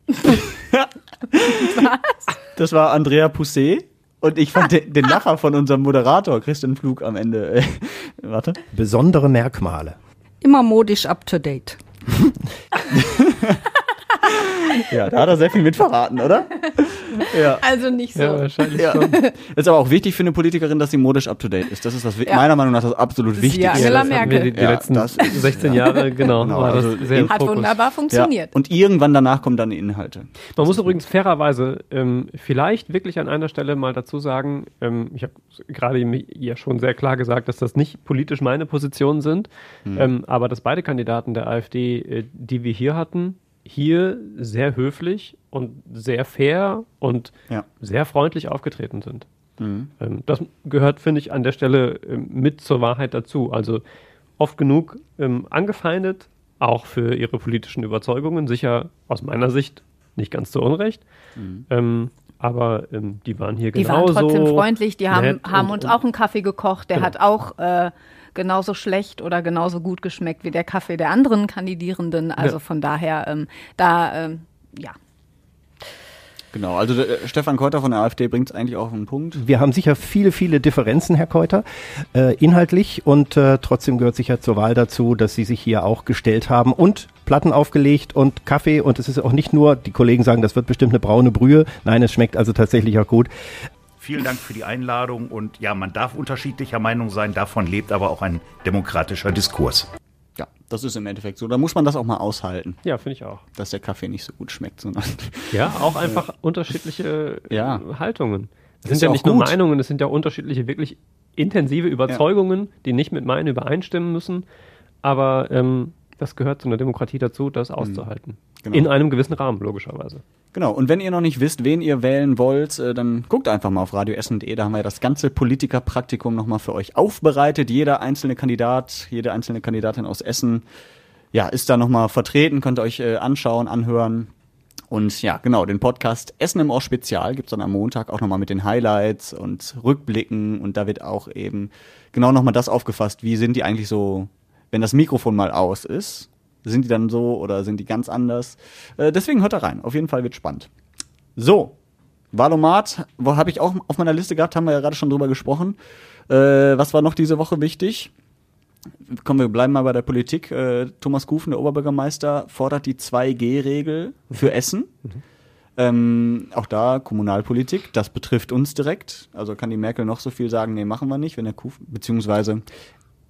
Speaker 2: Was? Das war Andrea Pousset. Und ich fand den, den Lacher von unserem Moderator, Christian Flug, am Ende. Äh, warte.
Speaker 8: Besondere Merkmale.
Speaker 10: Immer modisch up to date.
Speaker 2: Ja, da hat er sehr viel mitverraten, oder?
Speaker 4: Ja. Also nicht so. Ja,
Speaker 1: wahrscheinlich ja. schon.
Speaker 2: Das ist aber auch wichtig für eine Politikerin, dass sie modisch up to date ist. Das ist das, ja. meiner Meinung nach das absolut Wichtigste. Ja,
Speaker 4: Angela Merkel.
Speaker 1: Die, die letzten 16 Jahre, genau. genau
Speaker 4: also hat wunderbar funktioniert.
Speaker 2: Und irgendwann danach kommen dann die Inhalte.
Speaker 1: Man muss übrigens fairerweise ähm, vielleicht wirklich an einer Stelle mal dazu sagen, ähm, ich habe gerade ja schon sehr klar gesagt, dass das nicht politisch meine Positionen sind, hm. ähm, aber dass beide Kandidaten der AfD, äh, die wir hier hatten, hier sehr höflich und sehr fair und ja. sehr freundlich aufgetreten sind. Mhm. Ähm, das gehört, finde ich, an der Stelle ähm, mit zur Wahrheit dazu. Also oft genug ähm, angefeindet, auch für ihre politischen Überzeugungen, sicher aus meiner Sicht nicht ganz zu Unrecht. Mhm. Ähm, aber ähm, die waren hier
Speaker 4: die
Speaker 1: genauso.
Speaker 4: Die waren trotzdem freundlich, die haben, haben und, uns auch einen Kaffee gekocht, der genau. hat auch äh, genauso schlecht oder genauso gut geschmeckt wie der Kaffee der anderen Kandidierenden. Also ja. von daher, ähm, da, ähm, ja.
Speaker 2: Genau, also äh, Stefan Keuter von der AfD bringt es eigentlich auch auf einen Punkt.
Speaker 8: Wir haben sicher viele, viele Differenzen, Herr Keuter, äh, inhaltlich und äh, trotzdem gehört sicher zur Wahl dazu, dass Sie sich hier auch gestellt haben und Platten aufgelegt und Kaffee und es ist auch nicht nur, die Kollegen sagen, das wird bestimmt eine braune Brühe, nein, es schmeckt also tatsächlich auch gut.
Speaker 9: Vielen Dank für die Einladung und ja, man darf unterschiedlicher Meinung sein, davon lebt aber auch ein demokratischer Diskurs.
Speaker 2: Ja, das ist im Endeffekt so. Da muss man das auch mal aushalten.
Speaker 1: Ja, finde ich auch.
Speaker 2: Dass der Kaffee nicht so gut schmeckt, sondern.
Speaker 1: Ja, auch einfach unterschiedliche ja. Haltungen. Es sind ja nicht gut. nur Meinungen, es sind ja unterschiedliche, wirklich intensive Überzeugungen, ja. die nicht mit meinen übereinstimmen müssen. Aber ähm, das gehört zu einer Demokratie dazu, das mhm. auszuhalten. Genau. In einem gewissen Rahmen, logischerweise.
Speaker 2: Genau, und wenn ihr noch nicht wisst, wen ihr wählen wollt, äh, dann guckt einfach mal auf radioessen.de, da haben wir ja das ganze Politikerpraktikum nochmal für euch aufbereitet. Jeder einzelne Kandidat, jede einzelne Kandidatin aus Essen, ja, ist da nochmal vertreten, könnt ihr euch äh, anschauen, anhören. Und ja, genau, den Podcast Essen im Ohr Spezial gibt's dann am Montag auch nochmal mit den Highlights und Rückblicken und da wird auch eben genau nochmal das aufgefasst, wie sind die eigentlich so, wenn das Mikrofon mal aus ist, sind die dann so oder sind die ganz anders? Äh, deswegen hört da rein. Auf jeden Fall wird spannend. So, Valomat, wo habe ich auch auf meiner Liste gehabt, haben wir ja gerade schon drüber gesprochen. Äh, was war noch diese Woche wichtig? Kommen wir bleiben mal bei der Politik. Äh, Thomas Kufen, der Oberbürgermeister, fordert die 2G-Regel für Essen. Ähm, auch da Kommunalpolitik, das betrifft uns direkt. Also kann die Merkel noch so viel sagen, nee, machen wir nicht, wenn der Kufen, beziehungsweise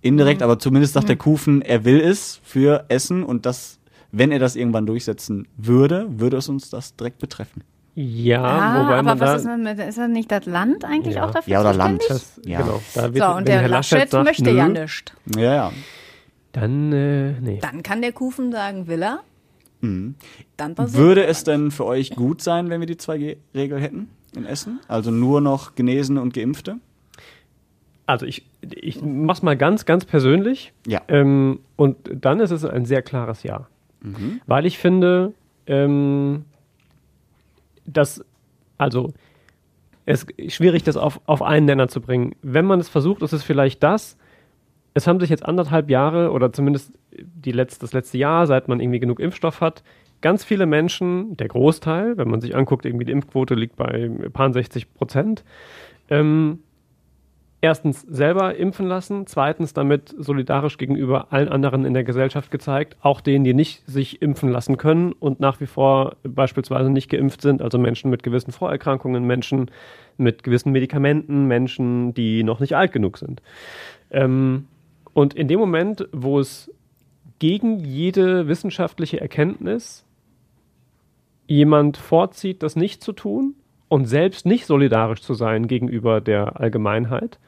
Speaker 2: indirekt,
Speaker 4: Mhm.
Speaker 2: aber zumindest sagt der Kufen, er will es für Essen und das, wenn er das irgendwann durchsetzen würde, würde es uns das direkt betreffen.
Speaker 1: Ja,
Speaker 4: Ah,
Speaker 1: wobei
Speaker 4: aber
Speaker 1: man
Speaker 4: was
Speaker 1: da,
Speaker 4: ist, denn mit, ist das nicht das Land eigentlich
Speaker 1: Ja.
Speaker 4: auch dafür
Speaker 2: Ja, oder Land.
Speaker 1: das,
Speaker 2: Ja.
Speaker 1: genau, da wird,
Speaker 4: So, und der
Speaker 1: Herr
Speaker 4: Laschet,
Speaker 1: sagt,
Speaker 4: möchte
Speaker 1: nö,
Speaker 4: ja nichts.
Speaker 2: Ja, ja.
Speaker 1: Dann, äh, nee.
Speaker 4: Dann kann der Kufen sagen, will er.
Speaker 2: Mhm.
Speaker 4: Dann passiert
Speaker 2: Würde es denn für euch gut sein, wenn wir die 2G-Regel hätten in Essen? Also nur noch Genesene und Geimpfte?
Speaker 1: Also ich, ich mach's mal ganz, ganz persönlich.
Speaker 2: Ja.
Speaker 1: Ähm, und dann ist es ein sehr klares Ja.
Speaker 2: Mhm.
Speaker 1: Weil ich finde, ähm, dass, also, es ist schwierig, das auf, auf einen Nenner zu bringen. Wenn man es versucht, ist es vielleicht das, es haben sich jetzt anderthalb Jahre oder zumindest die letzt, das letzte Jahr, seit man irgendwie genug Impfstoff hat, ganz viele Menschen, der Großteil, wenn man sich anguckt, irgendwie die Impfquote liegt bei ein paar 60 Prozent, ähm, erstens selber impfen lassen, zweitens damit solidarisch gegenüber allen anderen in der Gesellschaft gezeigt, auch denen, die nicht sich impfen lassen können und nach wie vor beispielsweise nicht geimpft sind, also Menschen mit gewissen Vorerkrankungen, Menschen mit gewissen Medikamenten, Menschen, die noch nicht alt genug sind. Ähm, und in dem Moment, wo es gegen jede wissenschaftliche Erkenntnis jemand vorzieht, das nicht zu tun und selbst nicht solidarisch zu sein gegenüber der Allgemeinheit,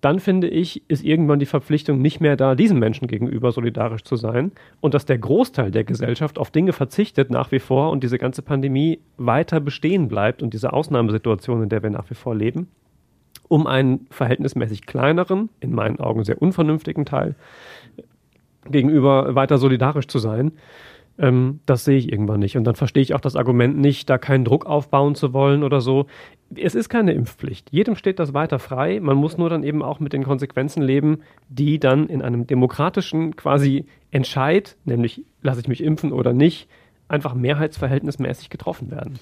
Speaker 1: dann finde ich, ist irgendwann die Verpflichtung nicht mehr da, diesen Menschen gegenüber solidarisch zu sein und dass der Großteil der Gesellschaft auf Dinge verzichtet nach wie vor und diese ganze Pandemie weiter bestehen bleibt und diese Ausnahmesituation, in der wir nach wie vor leben, um einen verhältnismäßig kleineren, in meinen Augen sehr unvernünftigen Teil gegenüber weiter solidarisch zu sein. Ähm, das sehe ich irgendwann nicht. Und dann verstehe ich auch das Argument nicht, da keinen Druck aufbauen zu wollen oder so. Es ist keine Impfpflicht. Jedem steht das weiter frei. Man muss nur dann eben auch mit den Konsequenzen leben, die dann in einem demokratischen quasi Entscheid, nämlich lasse ich mich impfen oder nicht, einfach mehrheitsverhältnismäßig getroffen werden.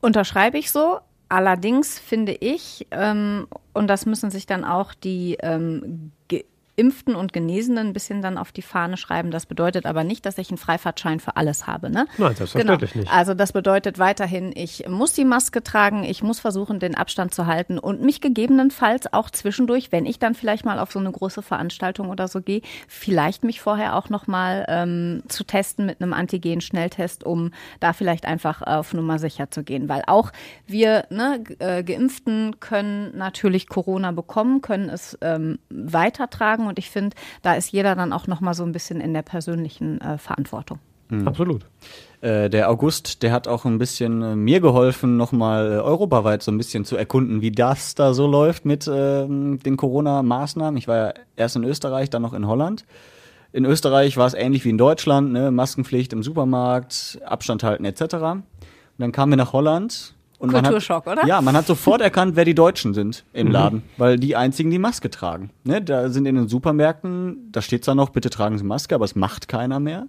Speaker 4: Unterschreibe ich so. Allerdings finde ich, ähm, und das müssen sich dann auch die ähm, Geimpften und Genesenen ein bisschen dann auf die Fahne schreiben. Das bedeutet aber nicht, dass ich einen Freifahrtschein für alles habe. Ne?
Speaker 1: Nein, selbstverständlich
Speaker 4: genau.
Speaker 1: nicht.
Speaker 4: Also das bedeutet weiterhin, ich muss die Maske tragen, ich muss versuchen, den Abstand zu halten und mich gegebenenfalls auch zwischendurch, wenn ich dann vielleicht mal auf so eine große Veranstaltung oder so gehe, vielleicht mich vorher auch nochmal ähm, zu testen mit einem Antigen-Schnelltest, um da vielleicht einfach auf Nummer sicher zu gehen. Weil auch wir ne, äh, Geimpften können natürlich Corona bekommen, können es ähm, weitertragen und ich finde, da ist jeder dann auch nochmal so ein bisschen in der persönlichen äh, Verantwortung.
Speaker 1: Absolut.
Speaker 2: Äh, der August, der hat auch ein bisschen äh, mir geholfen, nochmal äh, europaweit so ein bisschen zu erkunden, wie das da so läuft mit ähm, den Corona-Maßnahmen. Ich war ja erst in Österreich, dann noch in Holland. In Österreich war es ähnlich wie in Deutschland, ne? Maskenpflicht im Supermarkt, Abstand halten etc. Und dann kamen wir nach Holland. Und
Speaker 4: Kulturschock,
Speaker 2: hat,
Speaker 4: oder?
Speaker 2: Ja, man hat sofort erkannt, wer die Deutschen sind im Laden, weil die einzigen die Maske tragen. Ne? Da sind in den Supermärkten, da steht zwar noch, bitte tragen Sie Maske, aber es macht keiner mehr.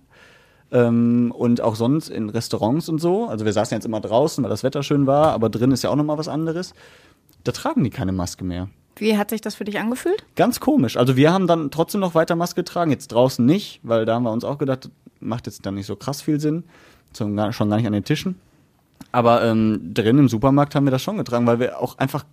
Speaker 2: Ähm, und auch sonst in Restaurants und so. Also wir saßen jetzt immer draußen, weil das Wetter schön war, aber drin ist ja auch nochmal was anderes. Da tragen die keine Maske mehr.
Speaker 4: Wie hat sich das für dich angefühlt?
Speaker 2: Ganz komisch. Also wir haben dann trotzdem noch weiter Maske getragen, jetzt draußen nicht, weil da haben wir uns auch gedacht, macht jetzt dann nicht so krass viel Sinn. Schon gar nicht an den Tischen. Aber ähm, drin im Supermarkt haben wir das schon getragen, weil wir auch einfach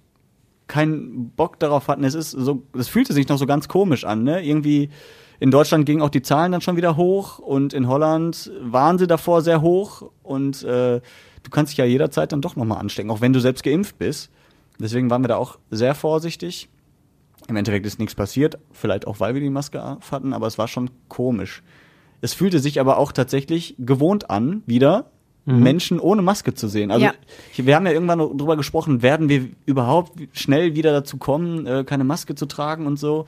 Speaker 2: keinen Bock darauf hatten. Es ist so, es fühlte sich noch so ganz komisch an, ne? Irgendwie in Deutschland gingen auch die Zahlen dann schon wieder hoch und in Holland waren sie davor sehr hoch und äh, du kannst dich ja jederzeit dann doch nochmal anstecken, auch wenn du selbst geimpft bist. Deswegen waren wir da auch sehr vorsichtig. Im Endeffekt ist nichts passiert, vielleicht auch weil wir die Maske hatten, aber es war schon komisch. Es fühlte sich aber auch tatsächlich gewohnt an, wieder Menschen ohne Maske zu sehen. Also
Speaker 4: Ja.
Speaker 2: ich, wir haben ja irgendwann noch drüber gesprochen, werden wir überhaupt schnell wieder dazu kommen, äh, keine Maske zu tragen und so.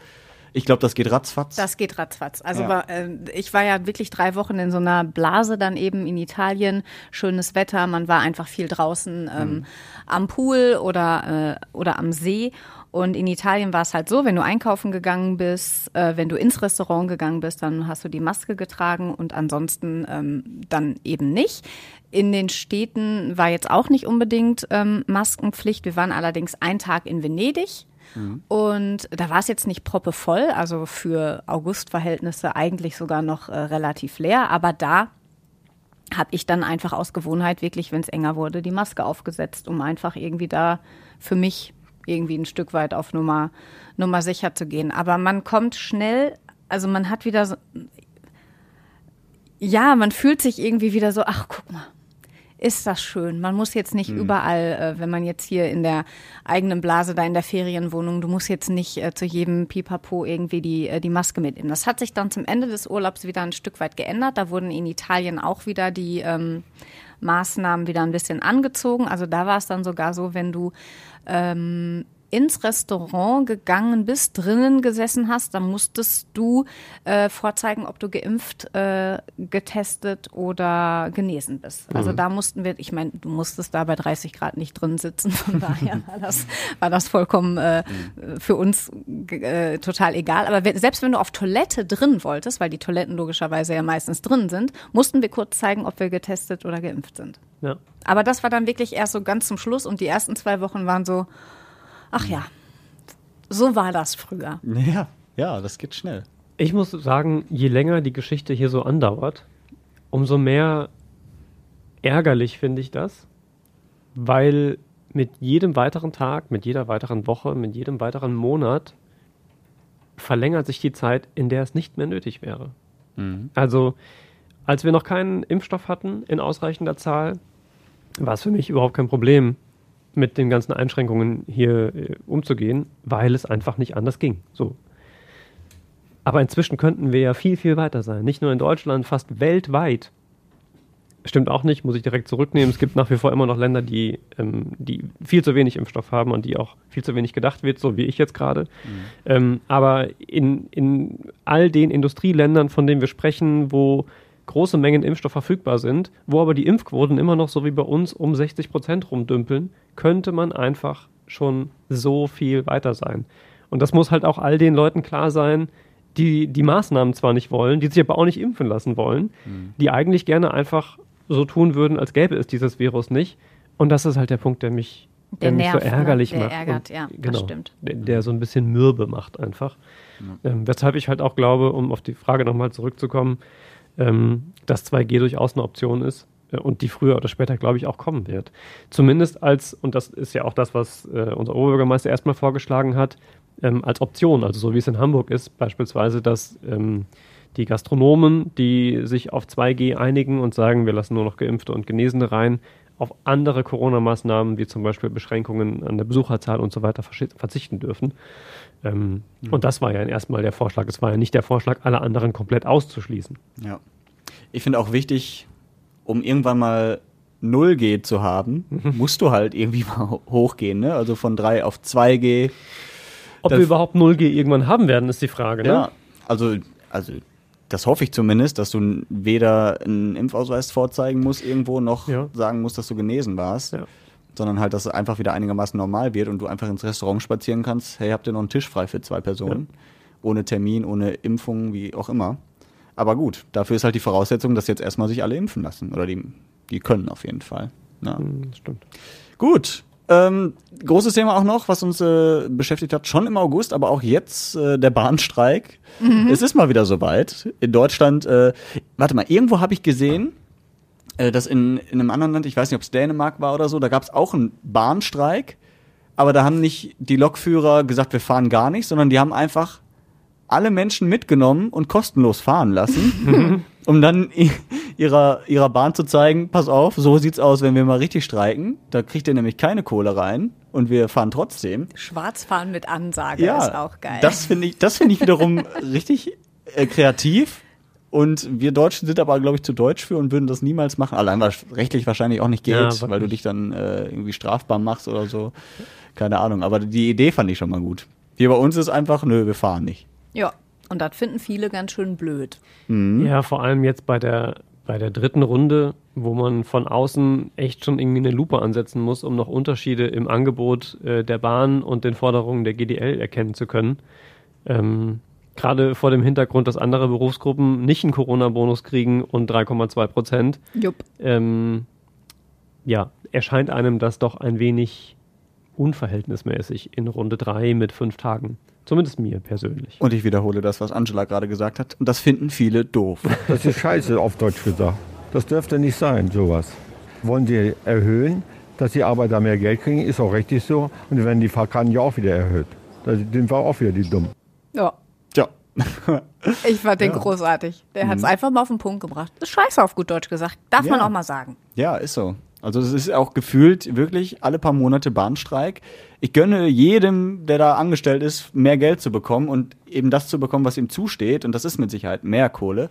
Speaker 2: Ich glaube, das geht ratzfatz.
Speaker 4: Das geht ratzfatz. Also
Speaker 2: Ja.
Speaker 4: war, äh, ich war ja wirklich drei Wochen in so einer Blase dann eben in Italien. Schönes Wetter, man war einfach viel draußen ähm, am Pool oder, äh, oder am See. Und in Italien war es halt so, wenn du einkaufen gegangen bist, äh, wenn du ins Restaurant gegangen bist, dann hast du die Maske getragen und ansonsten ähm, dann eben nicht. In den Städten war jetzt auch nicht unbedingt ähm, Maskenpflicht. Wir waren allerdings einen Tag in Venedig. Und da war es jetzt nicht proppevoll, also für Augustverhältnisse eigentlich sogar noch äh, relativ leer, aber da habe ich dann einfach aus Gewohnheit wirklich, wenn es enger wurde, die Maske aufgesetzt, um einfach irgendwie da für mich irgendwie ein Stück weit auf Nummer, Nummer sicher zu gehen. Aber man kommt schnell, also man hat wieder so, ja, man fühlt sich irgendwie wieder so, ach guck mal, ist das schön. Man muss jetzt nicht
Speaker 2: Mhm.
Speaker 4: überall, äh, wenn man jetzt hier in der eigenen Blase, da in der Ferienwohnung, du musst jetzt nicht äh, zu jedem Pipapo irgendwie die, äh, die Maske mitnehmen. Das hat sich dann zum Ende des Urlaubs wieder ein Stück weit geändert. Da wurden in Italien auch wieder die ähm, Maßnahmen wieder ein bisschen angezogen. Also da war es dann sogar so, wenn du ähm, ins Restaurant gegangen bist, drinnen gesessen hast, dann musstest du äh, vorzeigen, ob du geimpft, äh, getestet oder genesen bist. Also
Speaker 11: Mhm.
Speaker 4: da mussten wir, ich meine, du musstest da bei 30 Grad nicht drin sitzen, von daher war das, war das vollkommen äh, für uns äh, total egal. Aber wenn, selbst wenn du auf Toilette drin wolltest, weil die Toiletten logischerweise ja meistens drin sind, mussten wir kurz zeigen, ob wir getestet oder geimpft sind.
Speaker 1: Ja.
Speaker 4: Aber das war dann wirklich erst so ganz zum Schluss und die ersten zwei Wochen waren so, ach ja, so war das früher.
Speaker 2: Ja, ja, das geht schnell.
Speaker 1: Ich muss sagen, je länger die Geschichte hier so andauert, umso mehr ärgerlich finde ich das, weil mit jedem weiteren Tag, mit jeder weiteren Woche, mit jedem weiteren Monat verlängert sich die Zeit, in der es nicht mehr nötig wäre. Also, als wir noch keinen Impfstoff hatten in ausreichender Zahl, war es für mich überhaupt kein Problem, mit den ganzen Einschränkungen hier äh, umzugehen, weil es einfach nicht anders ging. So. Aber inzwischen könnten wir ja viel, viel weiter sein. Nicht nur in Deutschland, fast weltweit. Stimmt auch nicht, muss ich direkt zurücknehmen. Es gibt nach wie vor immer noch Länder, die, ähm, die viel zu wenig Impfstoff haben und die auch viel zu wenig gedacht wird, so wie ich jetzt gerade. Ähm, aber in, in all den Industrieländern, von denen wir sprechen, wo große Mengen Impfstoff verfügbar sind, wo aber die Impfquoten immer noch so wie bei uns um 60 Prozent rumdümpeln, könnte man einfach schon so viel weiter sein. Und das muss halt auch all den Leuten klar sein, die die Maßnahmen zwar nicht wollen, die sich aber auch nicht impfen lassen wollen, die eigentlich gerne einfach so tun würden, als gäbe es dieses Virus nicht. Und das ist halt der Punkt, der mich,
Speaker 4: Der
Speaker 1: der mich so
Speaker 4: nervt, ne?
Speaker 1: ärgerlich
Speaker 4: Der
Speaker 1: macht.
Speaker 4: ärgert,
Speaker 1: und,
Speaker 4: ja, das
Speaker 1: genau,
Speaker 4: stimmt.
Speaker 1: Der, der so ein bisschen mürbe macht einfach. Ähm, weshalb ich halt auch glaube, um auf die Frage nochmal zurückzukommen, ähm, dass 2G durchaus eine Option ist äh, und die früher oder später, glaube ich, auch kommen wird. Zumindest als, und das ist ja auch das, was äh, unser Oberbürgermeister erstmal vorgeschlagen hat, ähm, als Option, also so wie es in Hamburg ist, beispielsweise, dass ähm, die Gastronomen, die sich auf 2G einigen und sagen, wir lassen nur noch Geimpfte und Genesene rein, auf andere Corona-Maßnahmen, wie zum Beispiel Beschränkungen an der Besucherzahl und so weiter, verzichten dürfen. Ähm, Und das war ja erstmal der Vorschlag. Es war ja nicht der Vorschlag, alle anderen komplett auszuschließen.
Speaker 2: Ja. Ich finde auch wichtig, um irgendwann mal 0G zu haben, musst du halt irgendwie mal ho- hochgehen, ne? Also von 3 auf 2G.
Speaker 1: Ob
Speaker 2: Das-
Speaker 1: wir überhaupt 0G irgendwann haben werden, ist die Frage. Ne?
Speaker 2: Ja, also, also das hoffe ich zumindest, dass du weder einen Impfausweis vorzeigen musst irgendwo, noch sagen musst, dass du genesen warst. Sondern halt, dass es einfach wieder einigermaßen normal wird und du einfach ins Restaurant spazieren kannst, hey, habt ihr noch einen Tisch frei für zwei Personen? Ohne Termin, ohne Impfung, wie auch immer. Aber gut, dafür ist halt die Voraussetzung, dass jetzt erstmal sich alle impfen lassen. Oder die, die können auf jeden Fall. Ja.
Speaker 1: Das stimmt.
Speaker 2: Gut. Ähm, großes Thema auch noch, was uns äh, beschäftigt hat, schon im August, aber auch jetzt äh, der Bahnstreik.
Speaker 11: Mhm.
Speaker 2: Es ist mal wieder soweit. In Deutschland, äh, warte mal, irgendwo habe ich gesehen, äh, dass in, in einem anderen Land, ich weiß nicht, ob es Dänemark war oder so, da gab es auch einen Bahnstreik, aber da haben nicht die Lokführer gesagt, wir fahren gar nicht, sondern die haben einfach alle Menschen mitgenommen und kostenlos fahren lassen, um dann ihrer, ihrer Bahn zu zeigen, pass auf, so sieht's aus, wenn wir mal richtig streiken. Da kriegt ihr nämlich keine Kohle rein und wir fahren trotzdem.
Speaker 4: Schwarzfahren mit Ansage ist auch geil.
Speaker 2: Das finde ich, das finde ich wiederum richtig äh, kreativ. Und wir Deutschen sind aber, glaube ich, zu deutsch für und würden das niemals machen. Allein weil es rechtlich wahrscheinlich auch nicht geht,
Speaker 1: Ja,
Speaker 2: weil du dich dann äh, irgendwie strafbar machst oder so. Keine Ahnung. Aber die Idee fand ich schon mal gut. Hier bei uns ist einfach, nö, wir fahren nicht.
Speaker 4: ja, und das finden viele ganz schön blöd.
Speaker 1: Ja, vor allem jetzt bei der, bei der dritten Runde, wo man von außen echt schon irgendwie eine Lupe ansetzen muss, um noch Unterschiede im Angebot äh, der Bahn und den Forderungen der GDL erkennen zu können. Ähm, Gerade vor dem Hintergrund, dass andere Berufsgruppen nicht einen Corona-Bonus kriegen und 3,2 Prozent. Ähm, ja, erscheint einem das doch ein wenig unverhältnismäßig in Runde 3 mit fünf Tagen. Zumindest mir persönlich.
Speaker 2: Und ich wiederhole das, was Angela gerade gesagt hat. Und das finden viele doof.
Speaker 12: Das ist scheiße, auf Deutsch gesagt.
Speaker 11: Das dürfte nicht sein, sowas. Wollen Sie erhöhen, dass die Arbeiter mehr Geld kriegen, ist auch richtig so. Und dann werden die Fahrkarten ja auch wieder erhöht. Da sind wir auch wieder die Dummen.
Speaker 4: Ja.
Speaker 2: Ja.
Speaker 4: Ich fand den großartig. Der hat es einfach mal auf den Punkt gebracht. Das ist scheiße auf gut Deutsch gesagt. Darf man
Speaker 2: Ja.
Speaker 4: auch mal sagen.
Speaker 2: Ja, ist so. Also es ist auch gefühlt wirklich alle paar Monate Bahnstreik. Ich gönne jedem, der da angestellt ist, mehr Geld zu bekommen und eben das zu bekommen, was ihm zusteht. Und das ist mit Sicherheit mehr Kohle.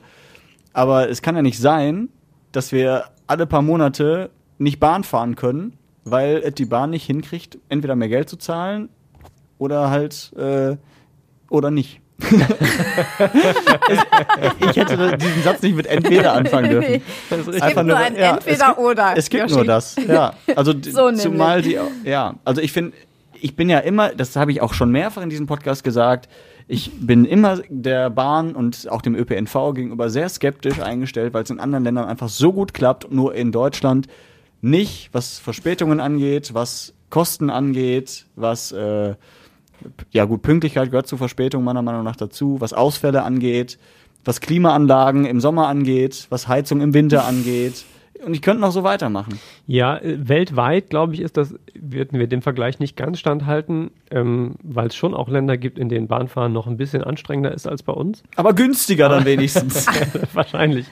Speaker 2: Aber es kann ja nicht sein, dass wir alle paar Monate nicht Bahn fahren können, weil die Bahn nicht hinkriegt, entweder mehr Geld zu zahlen oder halt äh, oder nicht. ich hätte diesen Satz nicht mit entweder anfangen dürfen.
Speaker 4: Es gibt
Speaker 2: Einfach
Speaker 4: nur ein
Speaker 2: ja,
Speaker 4: Entweder
Speaker 2: es
Speaker 4: oder.
Speaker 2: Es gibt
Speaker 4: Yoshi.
Speaker 2: nur das, ja. Also
Speaker 4: So
Speaker 2: zumal die, ja, also ich finde, ich bin ja immer, das habe ich auch schon mehrfach in diesem Podcast gesagt, ich bin immer der Bahn und auch dem ÖPNV gegenüber sehr skeptisch eingestellt, weil es in anderen Ländern einfach so gut klappt, nur in Deutschland nicht, was Verspätungen angeht, was Kosten angeht, was äh, ja gut, Pünktlichkeit gehört zu Verspätung meiner Meinung nach dazu, was Ausfälle angeht, was Klimaanlagen im Sommer angeht, was Heizung im Winter angeht. Und ich könnte noch so weitermachen.
Speaker 1: Ja, äh, weltweit, glaube ich, ist das, würden wir dem Vergleich nicht ganz standhalten, ähm, weil es schon auch Länder gibt, in denen Bahnfahren noch ein bisschen anstrengender ist als bei uns.
Speaker 2: Aber günstiger dann wenigstens.
Speaker 1: Wahrscheinlich.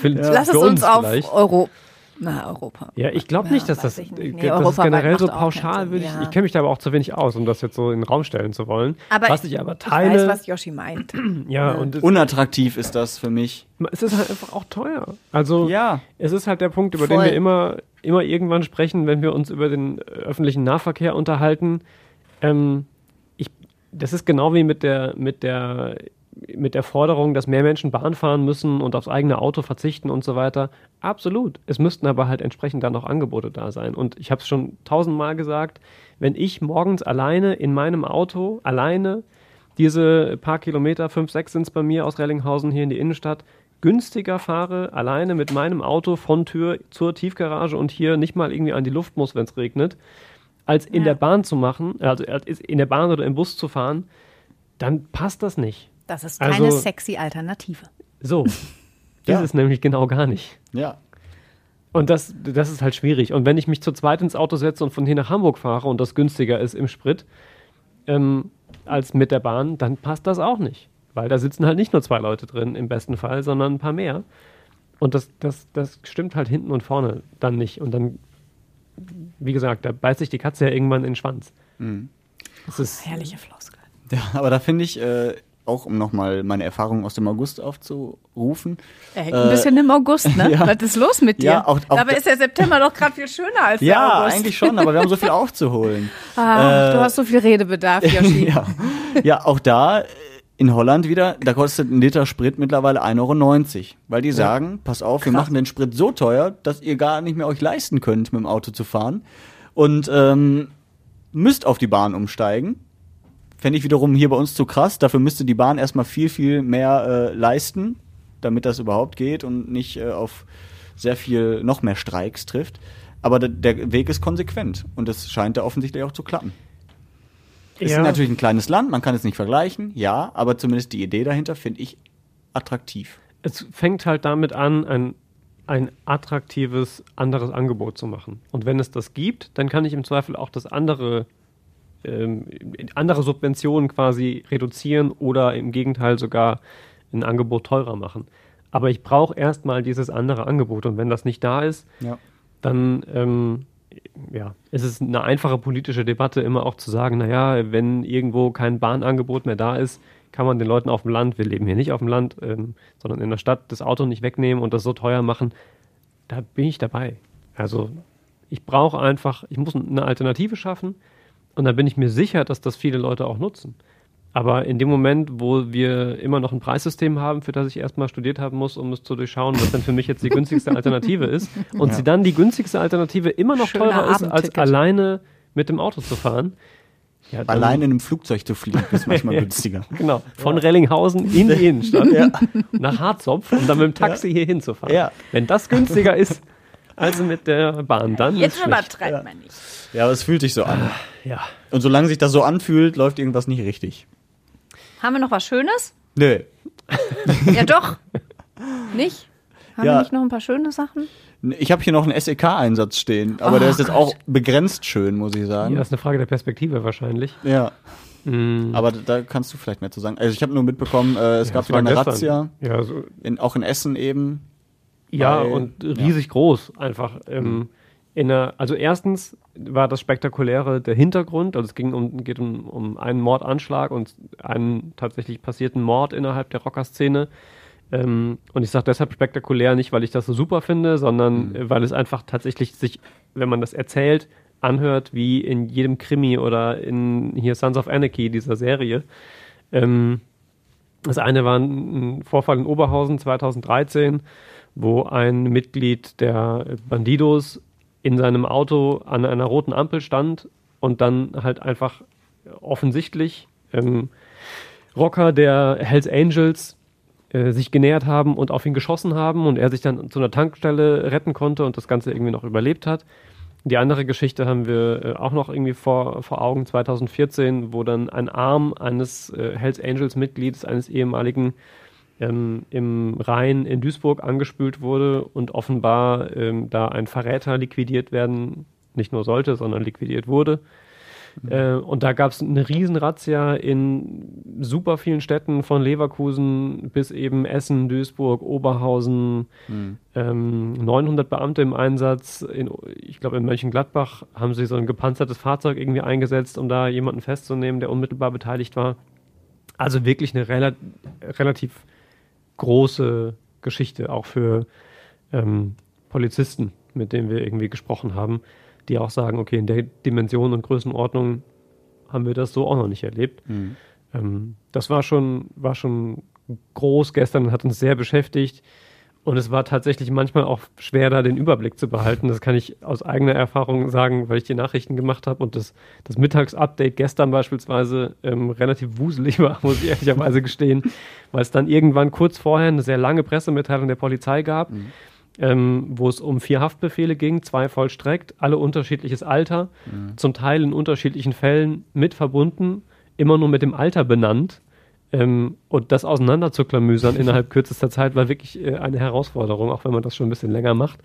Speaker 1: Für,
Speaker 4: Lass es
Speaker 1: für
Speaker 4: uns auf
Speaker 1: vielleicht.
Speaker 4: Euro. Na, Europa.
Speaker 1: Ja, ich glaube nicht, dass das,
Speaker 4: ich nicht. Nee,
Speaker 1: äh, das ist generell so pauschal, würde ich,
Speaker 4: ja.
Speaker 1: ich kenne mich da aber auch zu wenig aus, um das jetzt so in den Raum stellen zu wollen.
Speaker 4: Aber
Speaker 1: was ich aber
Speaker 4: Ich
Speaker 1: teile,
Speaker 4: weiß, was Yoshi meint.
Speaker 1: ja, und es,
Speaker 2: Unattraktiv ist das für mich.
Speaker 1: es ist halt einfach auch teuer. Also,
Speaker 2: Ja.
Speaker 1: es ist halt der Punkt, über den
Speaker 4: Voll.
Speaker 1: wir immer, immer irgendwann sprechen, wenn wir uns über den äh, öffentlichen Nahverkehr unterhalten. Ähm, ich, das ist genau wie mit der, mit der, mit der Forderung, dass mehr Menschen Bahn fahren müssen und aufs eigene Auto verzichten und so weiter. Absolut. Es müssten aber halt entsprechend dann auch Angebote da sein. Und ich habe es schon tausendmal gesagt, wenn ich morgens alleine in meinem Auto, alleine diese paar Kilometer, fünf, sechs sind es bei mir aus Rellinghausen hier in die Innenstadt, günstiger fahre, alleine mit meinem Auto von Tür zur Tiefgarage und hier nicht mal irgendwie an die Luft muss, wenn es regnet, als in
Speaker 4: Ja.
Speaker 1: der Bahn zu machen, also als in der Bahn oder im Bus zu fahren, dann passt das nicht.
Speaker 4: Das ist keine
Speaker 1: Also-
Speaker 4: sexy Alternative.
Speaker 1: So.
Speaker 2: Ja.
Speaker 1: Ist nämlich genau gar nicht.
Speaker 2: Ja.
Speaker 1: Und das, das ist halt schwierig. Und wenn ich mich zu zweit ins Auto setze und von hier nach Hamburg fahre und das günstiger ist im Sprit ähm, als mit der Bahn, dann passt das auch nicht. Weil da sitzen halt nicht nur zwei Leute drin im besten Fall, sondern ein paar mehr. Und das, das, das stimmt halt hinten und vorne dann nicht. Und dann, wie gesagt, da beißt sich die Katze ja irgendwann in den Schwanz. Das ist,
Speaker 4: Herrliche Floskel.
Speaker 2: ja aber da finde ich, äh, auch um nochmal meine Erfahrungen aus dem August aufzurufen,
Speaker 4: Er hängt
Speaker 2: Äh,
Speaker 4: ein bisschen im August, ne?
Speaker 2: ja.
Speaker 4: Was ist los mit dir?
Speaker 2: Ja, auch- auch
Speaker 4: Dabei
Speaker 2: da-
Speaker 4: ist der September doch gerade viel schöner als der
Speaker 2: ja,
Speaker 4: August.
Speaker 2: eigentlich schon, aber wir haben so viel aufzuholen.
Speaker 4: Ah,
Speaker 2: Äh,
Speaker 4: du hast so viel Redebedarf, Yoshi.
Speaker 2: ja. ja, auch da äh, in Holland wieder, da kostet ein Liter Sprit mittlerweile 1,90 Euro. Weil die sagen, pass auf, wir machen den Sprit so teuer, dass ihr gar nicht mehr euch leisten könnt, mit dem Auto zu fahren. Und ähm, müsst auf die Bahn umsteigen. Fände ich wiederum hier bei uns zu krass. Dafür müsste die Bahn erstmal viel, viel mehr äh, leisten, damit das überhaupt geht und nicht äh, auf sehr viel noch mehr Streiks trifft. Aber der, der Weg ist konsequent und es scheint da offensichtlich auch zu klappen. Es
Speaker 1: Ja.
Speaker 2: ist natürlich ein kleines Land, man kann es nicht vergleichen, ja, aber zumindest die Idee dahinter finde ich attraktiv.
Speaker 1: es fängt halt damit an, ein, ein attraktives anderes Angebot zu machen. Und wenn es das gibt, dann kann ich im Zweifel auch das andere, ähm, andere Subventionen quasi reduzieren oder im Gegenteil sogar ein Angebot teurer machen. Aber ich brauche erstmal dieses andere Angebot. Und wenn das nicht da ist,
Speaker 2: Ja.
Speaker 1: dann ähm, ja, es ist eine einfache politische Debatte, immer auch zu sagen, naja, wenn irgendwo kein Bahnangebot mehr da ist, kann man den Leuten auf dem Land, wir leben hier nicht auf dem Land, ähm, sondern in der Stadt, das Auto nicht wegnehmen und das so teuer machen. Da bin ich dabei. Also ich brauche einfach, ich muss eine Alternative schaffen und dann bin ich mir sicher, dass das viele Leute auch nutzen. Aber in dem Moment, wo wir immer noch ein Preissystem haben, für das ich erstmal studiert haben muss, um es zu durchschauen, was denn für mich jetzt die günstigste Alternative ist, und sie dann die günstige Alternative immer noch
Speaker 4: Schöner
Speaker 1: teurer ist, als alleine mit dem Auto zu fahren. Ja, dann-
Speaker 2: Allein in einem Flugzeug zu fliegen ist manchmal günstiger.
Speaker 1: Genau, von Rellinghausen in die Innenstadt nach Harzopf und dann mit dem Taxi hier hinzufahren.
Speaker 2: Ja.
Speaker 1: Wenn das günstiger ist als mit der Bahn, dann
Speaker 4: Jetzt übertreibt man nicht.
Speaker 2: Ja, aber es fühlt sich so an.
Speaker 1: Ja.
Speaker 2: Und solange sich das so anfühlt, läuft irgendwas nicht richtig.
Speaker 4: Haben wir noch was Schönes?
Speaker 2: Nö.
Speaker 4: Ja, doch. Nicht? Haben
Speaker 2: Ja.
Speaker 4: wir nicht noch ein paar schöne Sachen?
Speaker 2: Ich habe hier noch einen SEK-Einsatz stehen, aber
Speaker 4: Oh
Speaker 2: der ist jetzt
Speaker 4: Gott.
Speaker 2: auch begrenzt schön, muss ich sagen.
Speaker 1: Ja, ist eine Frage der Perspektive wahrscheinlich.
Speaker 2: Ja.
Speaker 1: Mm.
Speaker 2: Aber da, kannst du vielleicht mehr zu sagen. Also ich habe nur mitbekommen, äh, es
Speaker 1: Ja,
Speaker 2: gab
Speaker 1: das
Speaker 2: wieder
Speaker 1: war
Speaker 2: eine
Speaker 1: gestern.
Speaker 2: Razzia,
Speaker 1: Ja, so,
Speaker 2: in, auch in Essen eben.
Speaker 1: Ja,
Speaker 2: Weil-
Speaker 1: und riesig groß einfach. Ähm, in der, also erstens war das Spektakuläre der Hintergrund, also es ging um, geht um, um einen Mordanschlag und einen tatsächlich passierten Mord innerhalb der Rockerszene. Ähm, und ich sage deshalb spektakulär nicht, weil ich das so super finde, sondern äh, weil es einfach tatsächlich sich, wenn man das erzählt, anhört wie in jedem Krimi oder in hier Sons of Anarchy, dieser Serie. Ähm, das eine war ein Vorfall in Oberhausen 2013, wo ein Mitglied der Bandidos in seinem Auto an einer roten Ampel stand und dann halt einfach offensichtlich ähm, Rocker der Hells Angels äh, sich genähert haben und auf ihn geschossen haben und er sich dann zu einer Tankstelle retten konnte und das Ganze irgendwie noch überlebt hat. Die andere Geschichte haben wir äh, auch noch irgendwie vor, vor Augen, 2014, wo dann ein Arm eines äh, Hells Angels Mitglieds, eines ehemaligen, ähm, im Rhein in Duisburg angespült wurde und offenbar ähm, da ein Verräter liquidiert werden, nicht nur sollte, sondern liquidiert wurde. Äh, und da gab es eine Riesenrazzia in super vielen Städten, von Leverkusen bis eben Essen, Duisburg, Oberhausen. Ähm, 900 Beamte im Einsatz. In, ich glaube, in Mönchengladbach haben sie so ein gepanzertes Fahrzeug irgendwie eingesetzt, um da jemanden festzunehmen, der unmittelbar beteiligt war. Also wirklich eine rela relativ große Geschichte, auch für ähm, Polizisten, mit denen wir irgendwie gesprochen haben, die auch sagen, okay, in der Dimension und Größenordnung haben wir das so auch noch nicht erlebt. Ähm, das war schon, war schon groß gestern und hat uns sehr beschäftigt. Und es war tatsächlich manchmal auch schwer, da den Überblick zu behalten. Das kann ich aus eigener Erfahrung sagen, weil ich die Nachrichten gemacht habe und das, das Mittagsupdate gestern beispielsweise ähm, relativ wuselig war, muss ich ehrlicherweise gestehen, weil es dann irgendwann kurz vorher eine sehr lange Pressemitteilung der Polizei gab, ähm, wo es um vier Haftbefehle ging, zwei vollstreckt, alle unterschiedliches Alter, zum Teil in unterschiedlichen Fällen mit verbunden, immer nur mit dem Alter benannt. Ähm, und das auseinander zu klamüsern innerhalb kürzester Zeit war wirklich äh, eine Herausforderung, auch wenn man das schon ein bisschen länger macht.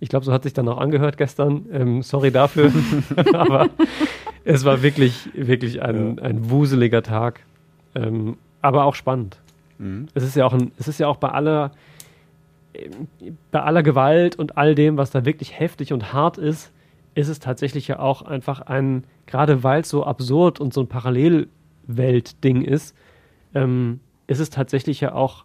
Speaker 1: Ich glaube, so hat sich dann auch angehört gestern. Ähm, sorry dafür. aber es war wirklich, wirklich ein, ein wuseliger Tag. Ähm, aber auch spannend. Es ist ja auch ein, es ist ja auch bei aller, bei aller Gewalt und all dem, was da wirklich heftig und hart ist, ist es tatsächlich ja auch einfach ein, gerade weil es so absurd und so ein Parallelwelt-Ding ist, ähm, ist es tatsächlich ja auch,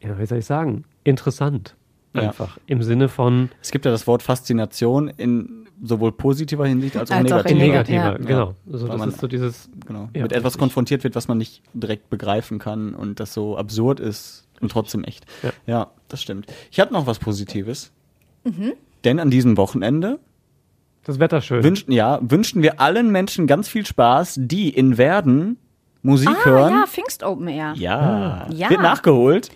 Speaker 1: ja, wie soll ich sagen, interessant.
Speaker 2: Ja. Einfach.
Speaker 1: Im Sinne von
Speaker 2: Es gibt ja das Wort Faszination in sowohl positiver Hinsicht als auch
Speaker 4: Als auch
Speaker 2: negativer.
Speaker 4: in
Speaker 1: negativer,
Speaker 4: Ja.
Speaker 1: genau. Also
Speaker 2: Weil
Speaker 1: das
Speaker 2: man-
Speaker 1: ist so dieses,
Speaker 2: Genau.
Speaker 1: Ja,
Speaker 2: mit etwas
Speaker 1: richtig.
Speaker 2: konfrontiert wird, was man nicht direkt begreifen kann und das so absurd ist und trotzdem echt.
Speaker 1: Ja.
Speaker 2: das stimmt. Ich habe noch was Positives. Denn an diesem Wochenende
Speaker 1: das Wetter schön.
Speaker 2: wünschen, ja, wünschen wir allen Menschen ganz viel Spaß, die in Werden Musik
Speaker 4: Ah,
Speaker 2: hören.
Speaker 4: ja, Pfingst Open Air.
Speaker 2: Ja,
Speaker 4: Ja.
Speaker 2: wird nachgeholt.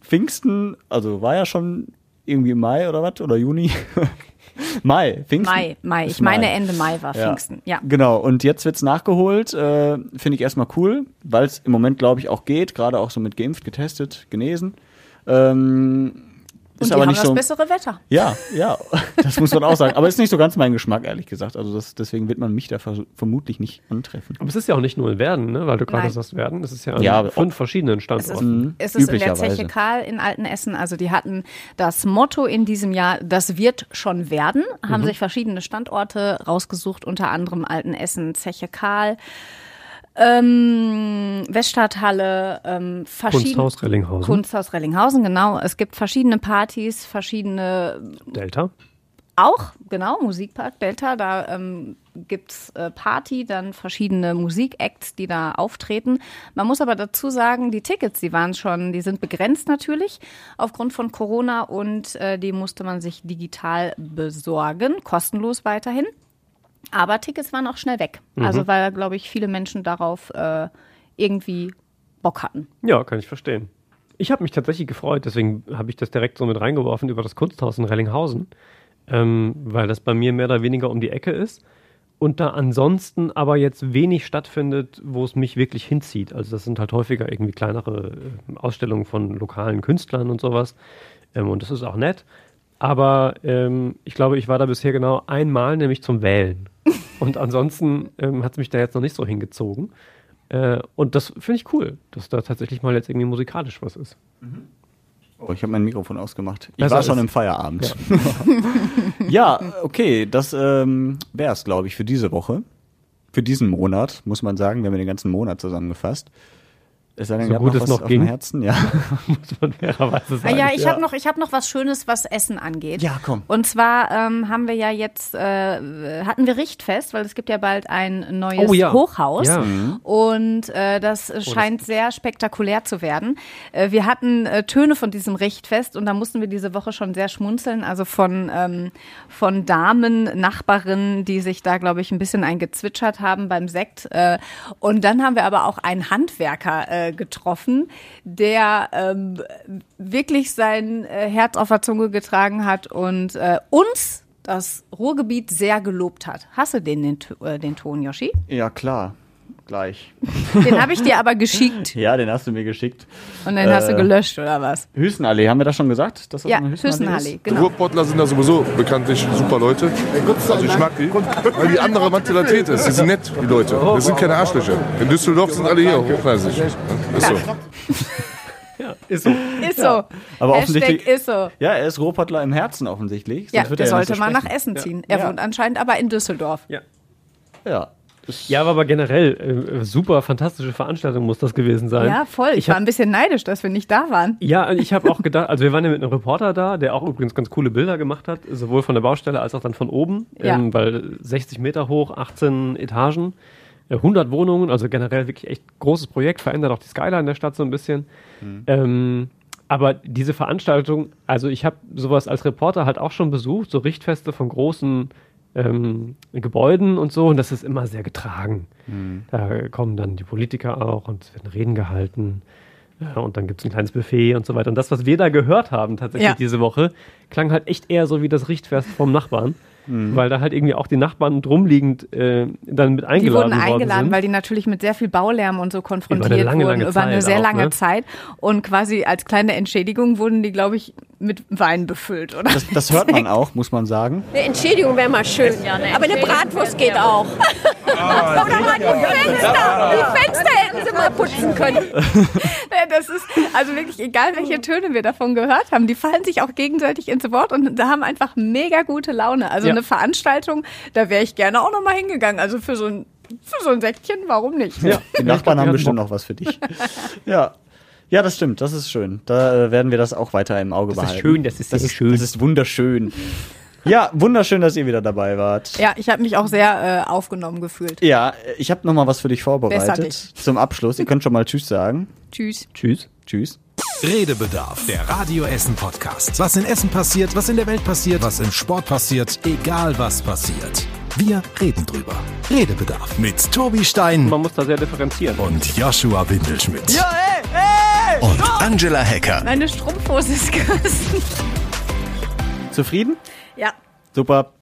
Speaker 2: Pfingsten, also war ja schon irgendwie im Mai oder was? Oder Juni? Mai, Pfingsten.
Speaker 4: Mai, Mai.
Speaker 2: Ist
Speaker 4: Ich meine, Ende Mai war
Speaker 2: Ja.
Speaker 4: Pfingsten. Ja.
Speaker 2: Genau, und jetzt wird's nachgeholt. Äh, Finde ich erstmal cool, weil es im Moment, glaube ich, auch geht, gerade auch so mit geimpft, getestet, genesen. Ähm,
Speaker 4: Und
Speaker 2: ist
Speaker 4: die
Speaker 2: aber
Speaker 4: haben
Speaker 2: nicht
Speaker 4: das
Speaker 2: so.
Speaker 4: bessere Wetter.
Speaker 2: Ja, ja, das muss man auch sagen. Aber ist nicht so ganz mein Geschmack, ehrlich gesagt. Also das, deswegen wird man mich da ver vermutlich nicht antreffen.
Speaker 1: Aber es ist ja auch nicht nur in Werden, ne? weil du gerade sagst Werden. Es ist ja an
Speaker 2: Ja,
Speaker 1: fünf verschiedenen
Speaker 4: Es ist,
Speaker 1: Standorten.
Speaker 4: es ist in der
Speaker 2: Üblicherweise.
Speaker 4: Zeche Karl in Altenessen. Also die hatten das Motto in diesem Jahr, das wird schon werden, haben sich verschiedene Standorte rausgesucht, unter anderem Altenessen, Zeche Karl, ähm, Weststadthalle, ähm, verschiedene
Speaker 1: Kunsthaus Rellinghausen.
Speaker 4: Kunsthaus Rellinghausen, genau. Es gibt verschiedene Partys, verschiedene
Speaker 1: Delta.
Speaker 4: auch, genau, Musikpark Delta, da ähm, gibt's äh, Party, dann verschiedene Musikacts, die da auftreten. Man muss aber dazu sagen, die Tickets, die waren schon, die sind begrenzt natürlich aufgrund von Corona und äh, die musste man sich digital besorgen, kostenlos weiterhin. Aber Tickets waren auch schnell weg. Also weil, glaube ich, viele Menschen darauf äh, irgendwie Bock hatten.
Speaker 1: Ja, kann ich verstehen. Ich habe mich tatsächlich gefreut, deswegen habe ich das direkt so mit reingeworfen über das Kunsthaus in Rellinghausen, ähm, weil das bei mir mehr oder weniger um die Ecke ist. und da ansonsten aber jetzt wenig stattfindet, wo es mich wirklich hinzieht. Also das sind halt häufiger irgendwie kleinere äh, Ausstellungen von lokalen Künstlern und sowas. Ähm, und das ist auch nett. Aber ähm, ich glaube, ich war da bisher genau einmal, nämlich zum Wählen. Und ansonsten ähm, hat es mich da jetzt noch nicht so hingezogen. Äh, und das finde ich cool, dass da tatsächlich mal jetzt irgendwie musikalisch was ist.
Speaker 2: Oh, ich habe mein Mikrofon ausgemacht. Ich
Speaker 1: Also
Speaker 2: war
Speaker 1: ist-
Speaker 2: schon im Feierabend. Ja, okay, das ähm, wäre es, glaube ich, für diese Woche. Für diesen Monat, muss man sagen. Wir haben ja den ganzen Monat zusammengefasst. Es sei denn,
Speaker 1: So gut
Speaker 2: noch
Speaker 1: es noch ging.
Speaker 2: Herzen, ja.
Speaker 1: Muss man fairerweise
Speaker 4: Ah,
Speaker 1: sagen.
Speaker 4: ja, ich habe noch, ich hab noch was Schönes, was Essen angeht.
Speaker 2: Ja, komm.
Speaker 4: Und zwar ähm, haben wir ja jetzt, äh, hatten wir Richtfest, weil es gibt ja bald ein neues
Speaker 1: Oh ja.
Speaker 4: Hochhaus.
Speaker 1: Ja.
Speaker 4: Und äh, das scheint sehr spektakulär zu werden. Äh, wir hatten äh, Töne von diesem Richtfest und da mussten wir diese Woche schon sehr schmunzeln. Also von, ähm, von Damen, Nachbarinnen, die sich da, glaube ich, ein bisschen eingezwitschert haben beim Sekt. Äh, und dann haben wir aber auch einen Handwerker äh, getroffen, der ähm, wirklich sein äh, Herz auf der Zunge getragen hat und äh, uns das Ruhrgebiet sehr gelobt hat. Hast du den, den, äh, den Ton, Yoshi?
Speaker 2: Ja, klar. Gleich.
Speaker 4: Den habe ich dir aber geschickt
Speaker 2: Ja, den hast du mir geschickt.
Speaker 4: und den hast du
Speaker 2: Äh,
Speaker 4: gelöscht, oder was?
Speaker 2: Hüssenallee, haben wir das schon gesagt? Dass das
Speaker 4: Ja,
Speaker 2: eine
Speaker 4: Hüssenallee,
Speaker 2: ist?
Speaker 4: genau.
Speaker 12: Ruhrpottler sind da sowieso bekanntlich super Leute. Also ich mag die, weil die andere Mentalität ist. Die sind nett, die Leute. Das sind keine Arschlöcher. In Düsseldorf sind alle hier hochklassig. Ist so.
Speaker 1: Ist so.
Speaker 4: Ist so.
Speaker 2: Aber
Speaker 4: Hashtag
Speaker 2: offensichtlich-
Speaker 4: ist so.
Speaker 2: Ja, er ist Ruhrpottler im Herzen offensichtlich.
Speaker 4: Ja,
Speaker 2: sonst wird
Speaker 4: der
Speaker 2: er ja nicht
Speaker 4: sollte
Speaker 2: so
Speaker 4: mal nach. Essen ziehen. Er
Speaker 2: Ja.
Speaker 4: wohnt anscheinend aber in Düsseldorf.
Speaker 1: Ja.
Speaker 2: Ja.
Speaker 1: Ja, aber generell äh, super fantastische Veranstaltung muss das gewesen sein.
Speaker 4: Ja, voll. Ich,
Speaker 1: Ich
Speaker 4: war
Speaker 1: hab-
Speaker 4: ein bisschen neidisch, dass wir nicht da waren.
Speaker 1: Ja, und ich habe auch gedacht, also wir waren ja mit einem Reporter da, der auch übrigens ganz coole Bilder gemacht hat, sowohl von der Baustelle als auch dann von oben,
Speaker 4: Ja.
Speaker 1: ähm, weil 60 Meter hoch, 18 Etagen, äh, 100 Wohnungen, also generell wirklich echt großes Projekt, verändert auch die Skyline der Stadt so ein bisschen. Ähm, aber diese Veranstaltung, also ich habe sowas als Reporter halt auch schon besucht, so Richtfeste von großen ähm, Gebäuden und so, und das ist immer sehr getragen. Da kommen dann die Politiker auch und es werden Reden gehalten. Ja, und dann gibt es ein kleines Buffet und so weiter. Und das, was wir da gehört haben tatsächlich
Speaker 4: Ja.
Speaker 1: diese Woche, klang halt echt eher so wie das Richtfest vom Nachbarn.
Speaker 2: Mhm.
Speaker 1: Weil da halt irgendwie auch die Nachbarn drumliegend äh, dann mit
Speaker 4: Die
Speaker 1: eingeladen
Speaker 4: wurden eingeladen,
Speaker 1: worden sind.
Speaker 4: weil die natürlich mit sehr viel Baulärm und so konfrontiert
Speaker 1: Über eine lange,
Speaker 4: wurden
Speaker 1: lange
Speaker 4: über eine
Speaker 1: Zeit
Speaker 4: sehr
Speaker 1: auch,
Speaker 4: lange
Speaker 1: ne?
Speaker 4: Zeit. Und quasi als kleine Entschädigung wurden die, glaube ich, mit Wein befüllt, oder?
Speaker 2: Das, das hört man auch, muss man sagen.
Speaker 13: Eine Entschädigung wäre mal schön. Aber eine Bratwurst geht auch. Oder mal die Fenster. Die Fenster hätten sie mal putzen können.
Speaker 4: Ja, Das ist also wirklich egal, welche Töne wir davon gehört haben. Die fallen sich auch gegenseitig ins Wort und da haben einfach mega gute Laune. Also
Speaker 1: Ja.
Speaker 4: Eine Veranstaltung, da wäre ich gerne auch noch mal hingegangen. Also für so ein für so ein Säckchen, warum nicht?
Speaker 1: Ja.
Speaker 2: Die Nachbarn haben bestimmt noch was für dich. Ja. Ja, das stimmt, das ist schön. Da äh, werden wir das auch weiter im Auge
Speaker 1: Das ist
Speaker 2: behalten.
Speaker 1: schön, das ist
Speaker 2: das ist
Speaker 1: schön.
Speaker 2: Das ist wunderschön. Ja, wunderschön, dass ihr wieder dabei wart.
Speaker 4: Ja, ich habe mich auch sehr äh, aufgenommen gefühlt.
Speaker 2: Ja, ich habe noch mal was für dich vorbereitet zum Abschluss. Ihr könnt schon mal Tschüss sagen.
Speaker 4: Tschüss.
Speaker 1: Tschüss.
Speaker 2: Tschüss.
Speaker 3: Redebedarf, der Radio Essen Podcast. Was in Essen passiert, was in der Welt passiert, was im Sport passiert, egal was passiert. Wir reden drüber. Redebedarf mit Tobi Stein
Speaker 1: Man muss da sehr differenzieren.
Speaker 3: und Joshua Windelschmidt.
Speaker 2: Ja, ey, ey!
Speaker 3: Und Angela Hecker.
Speaker 4: Meine Strumpfhose ist gerissen.
Speaker 2: Zufrieden?
Speaker 4: Ja.
Speaker 2: Super.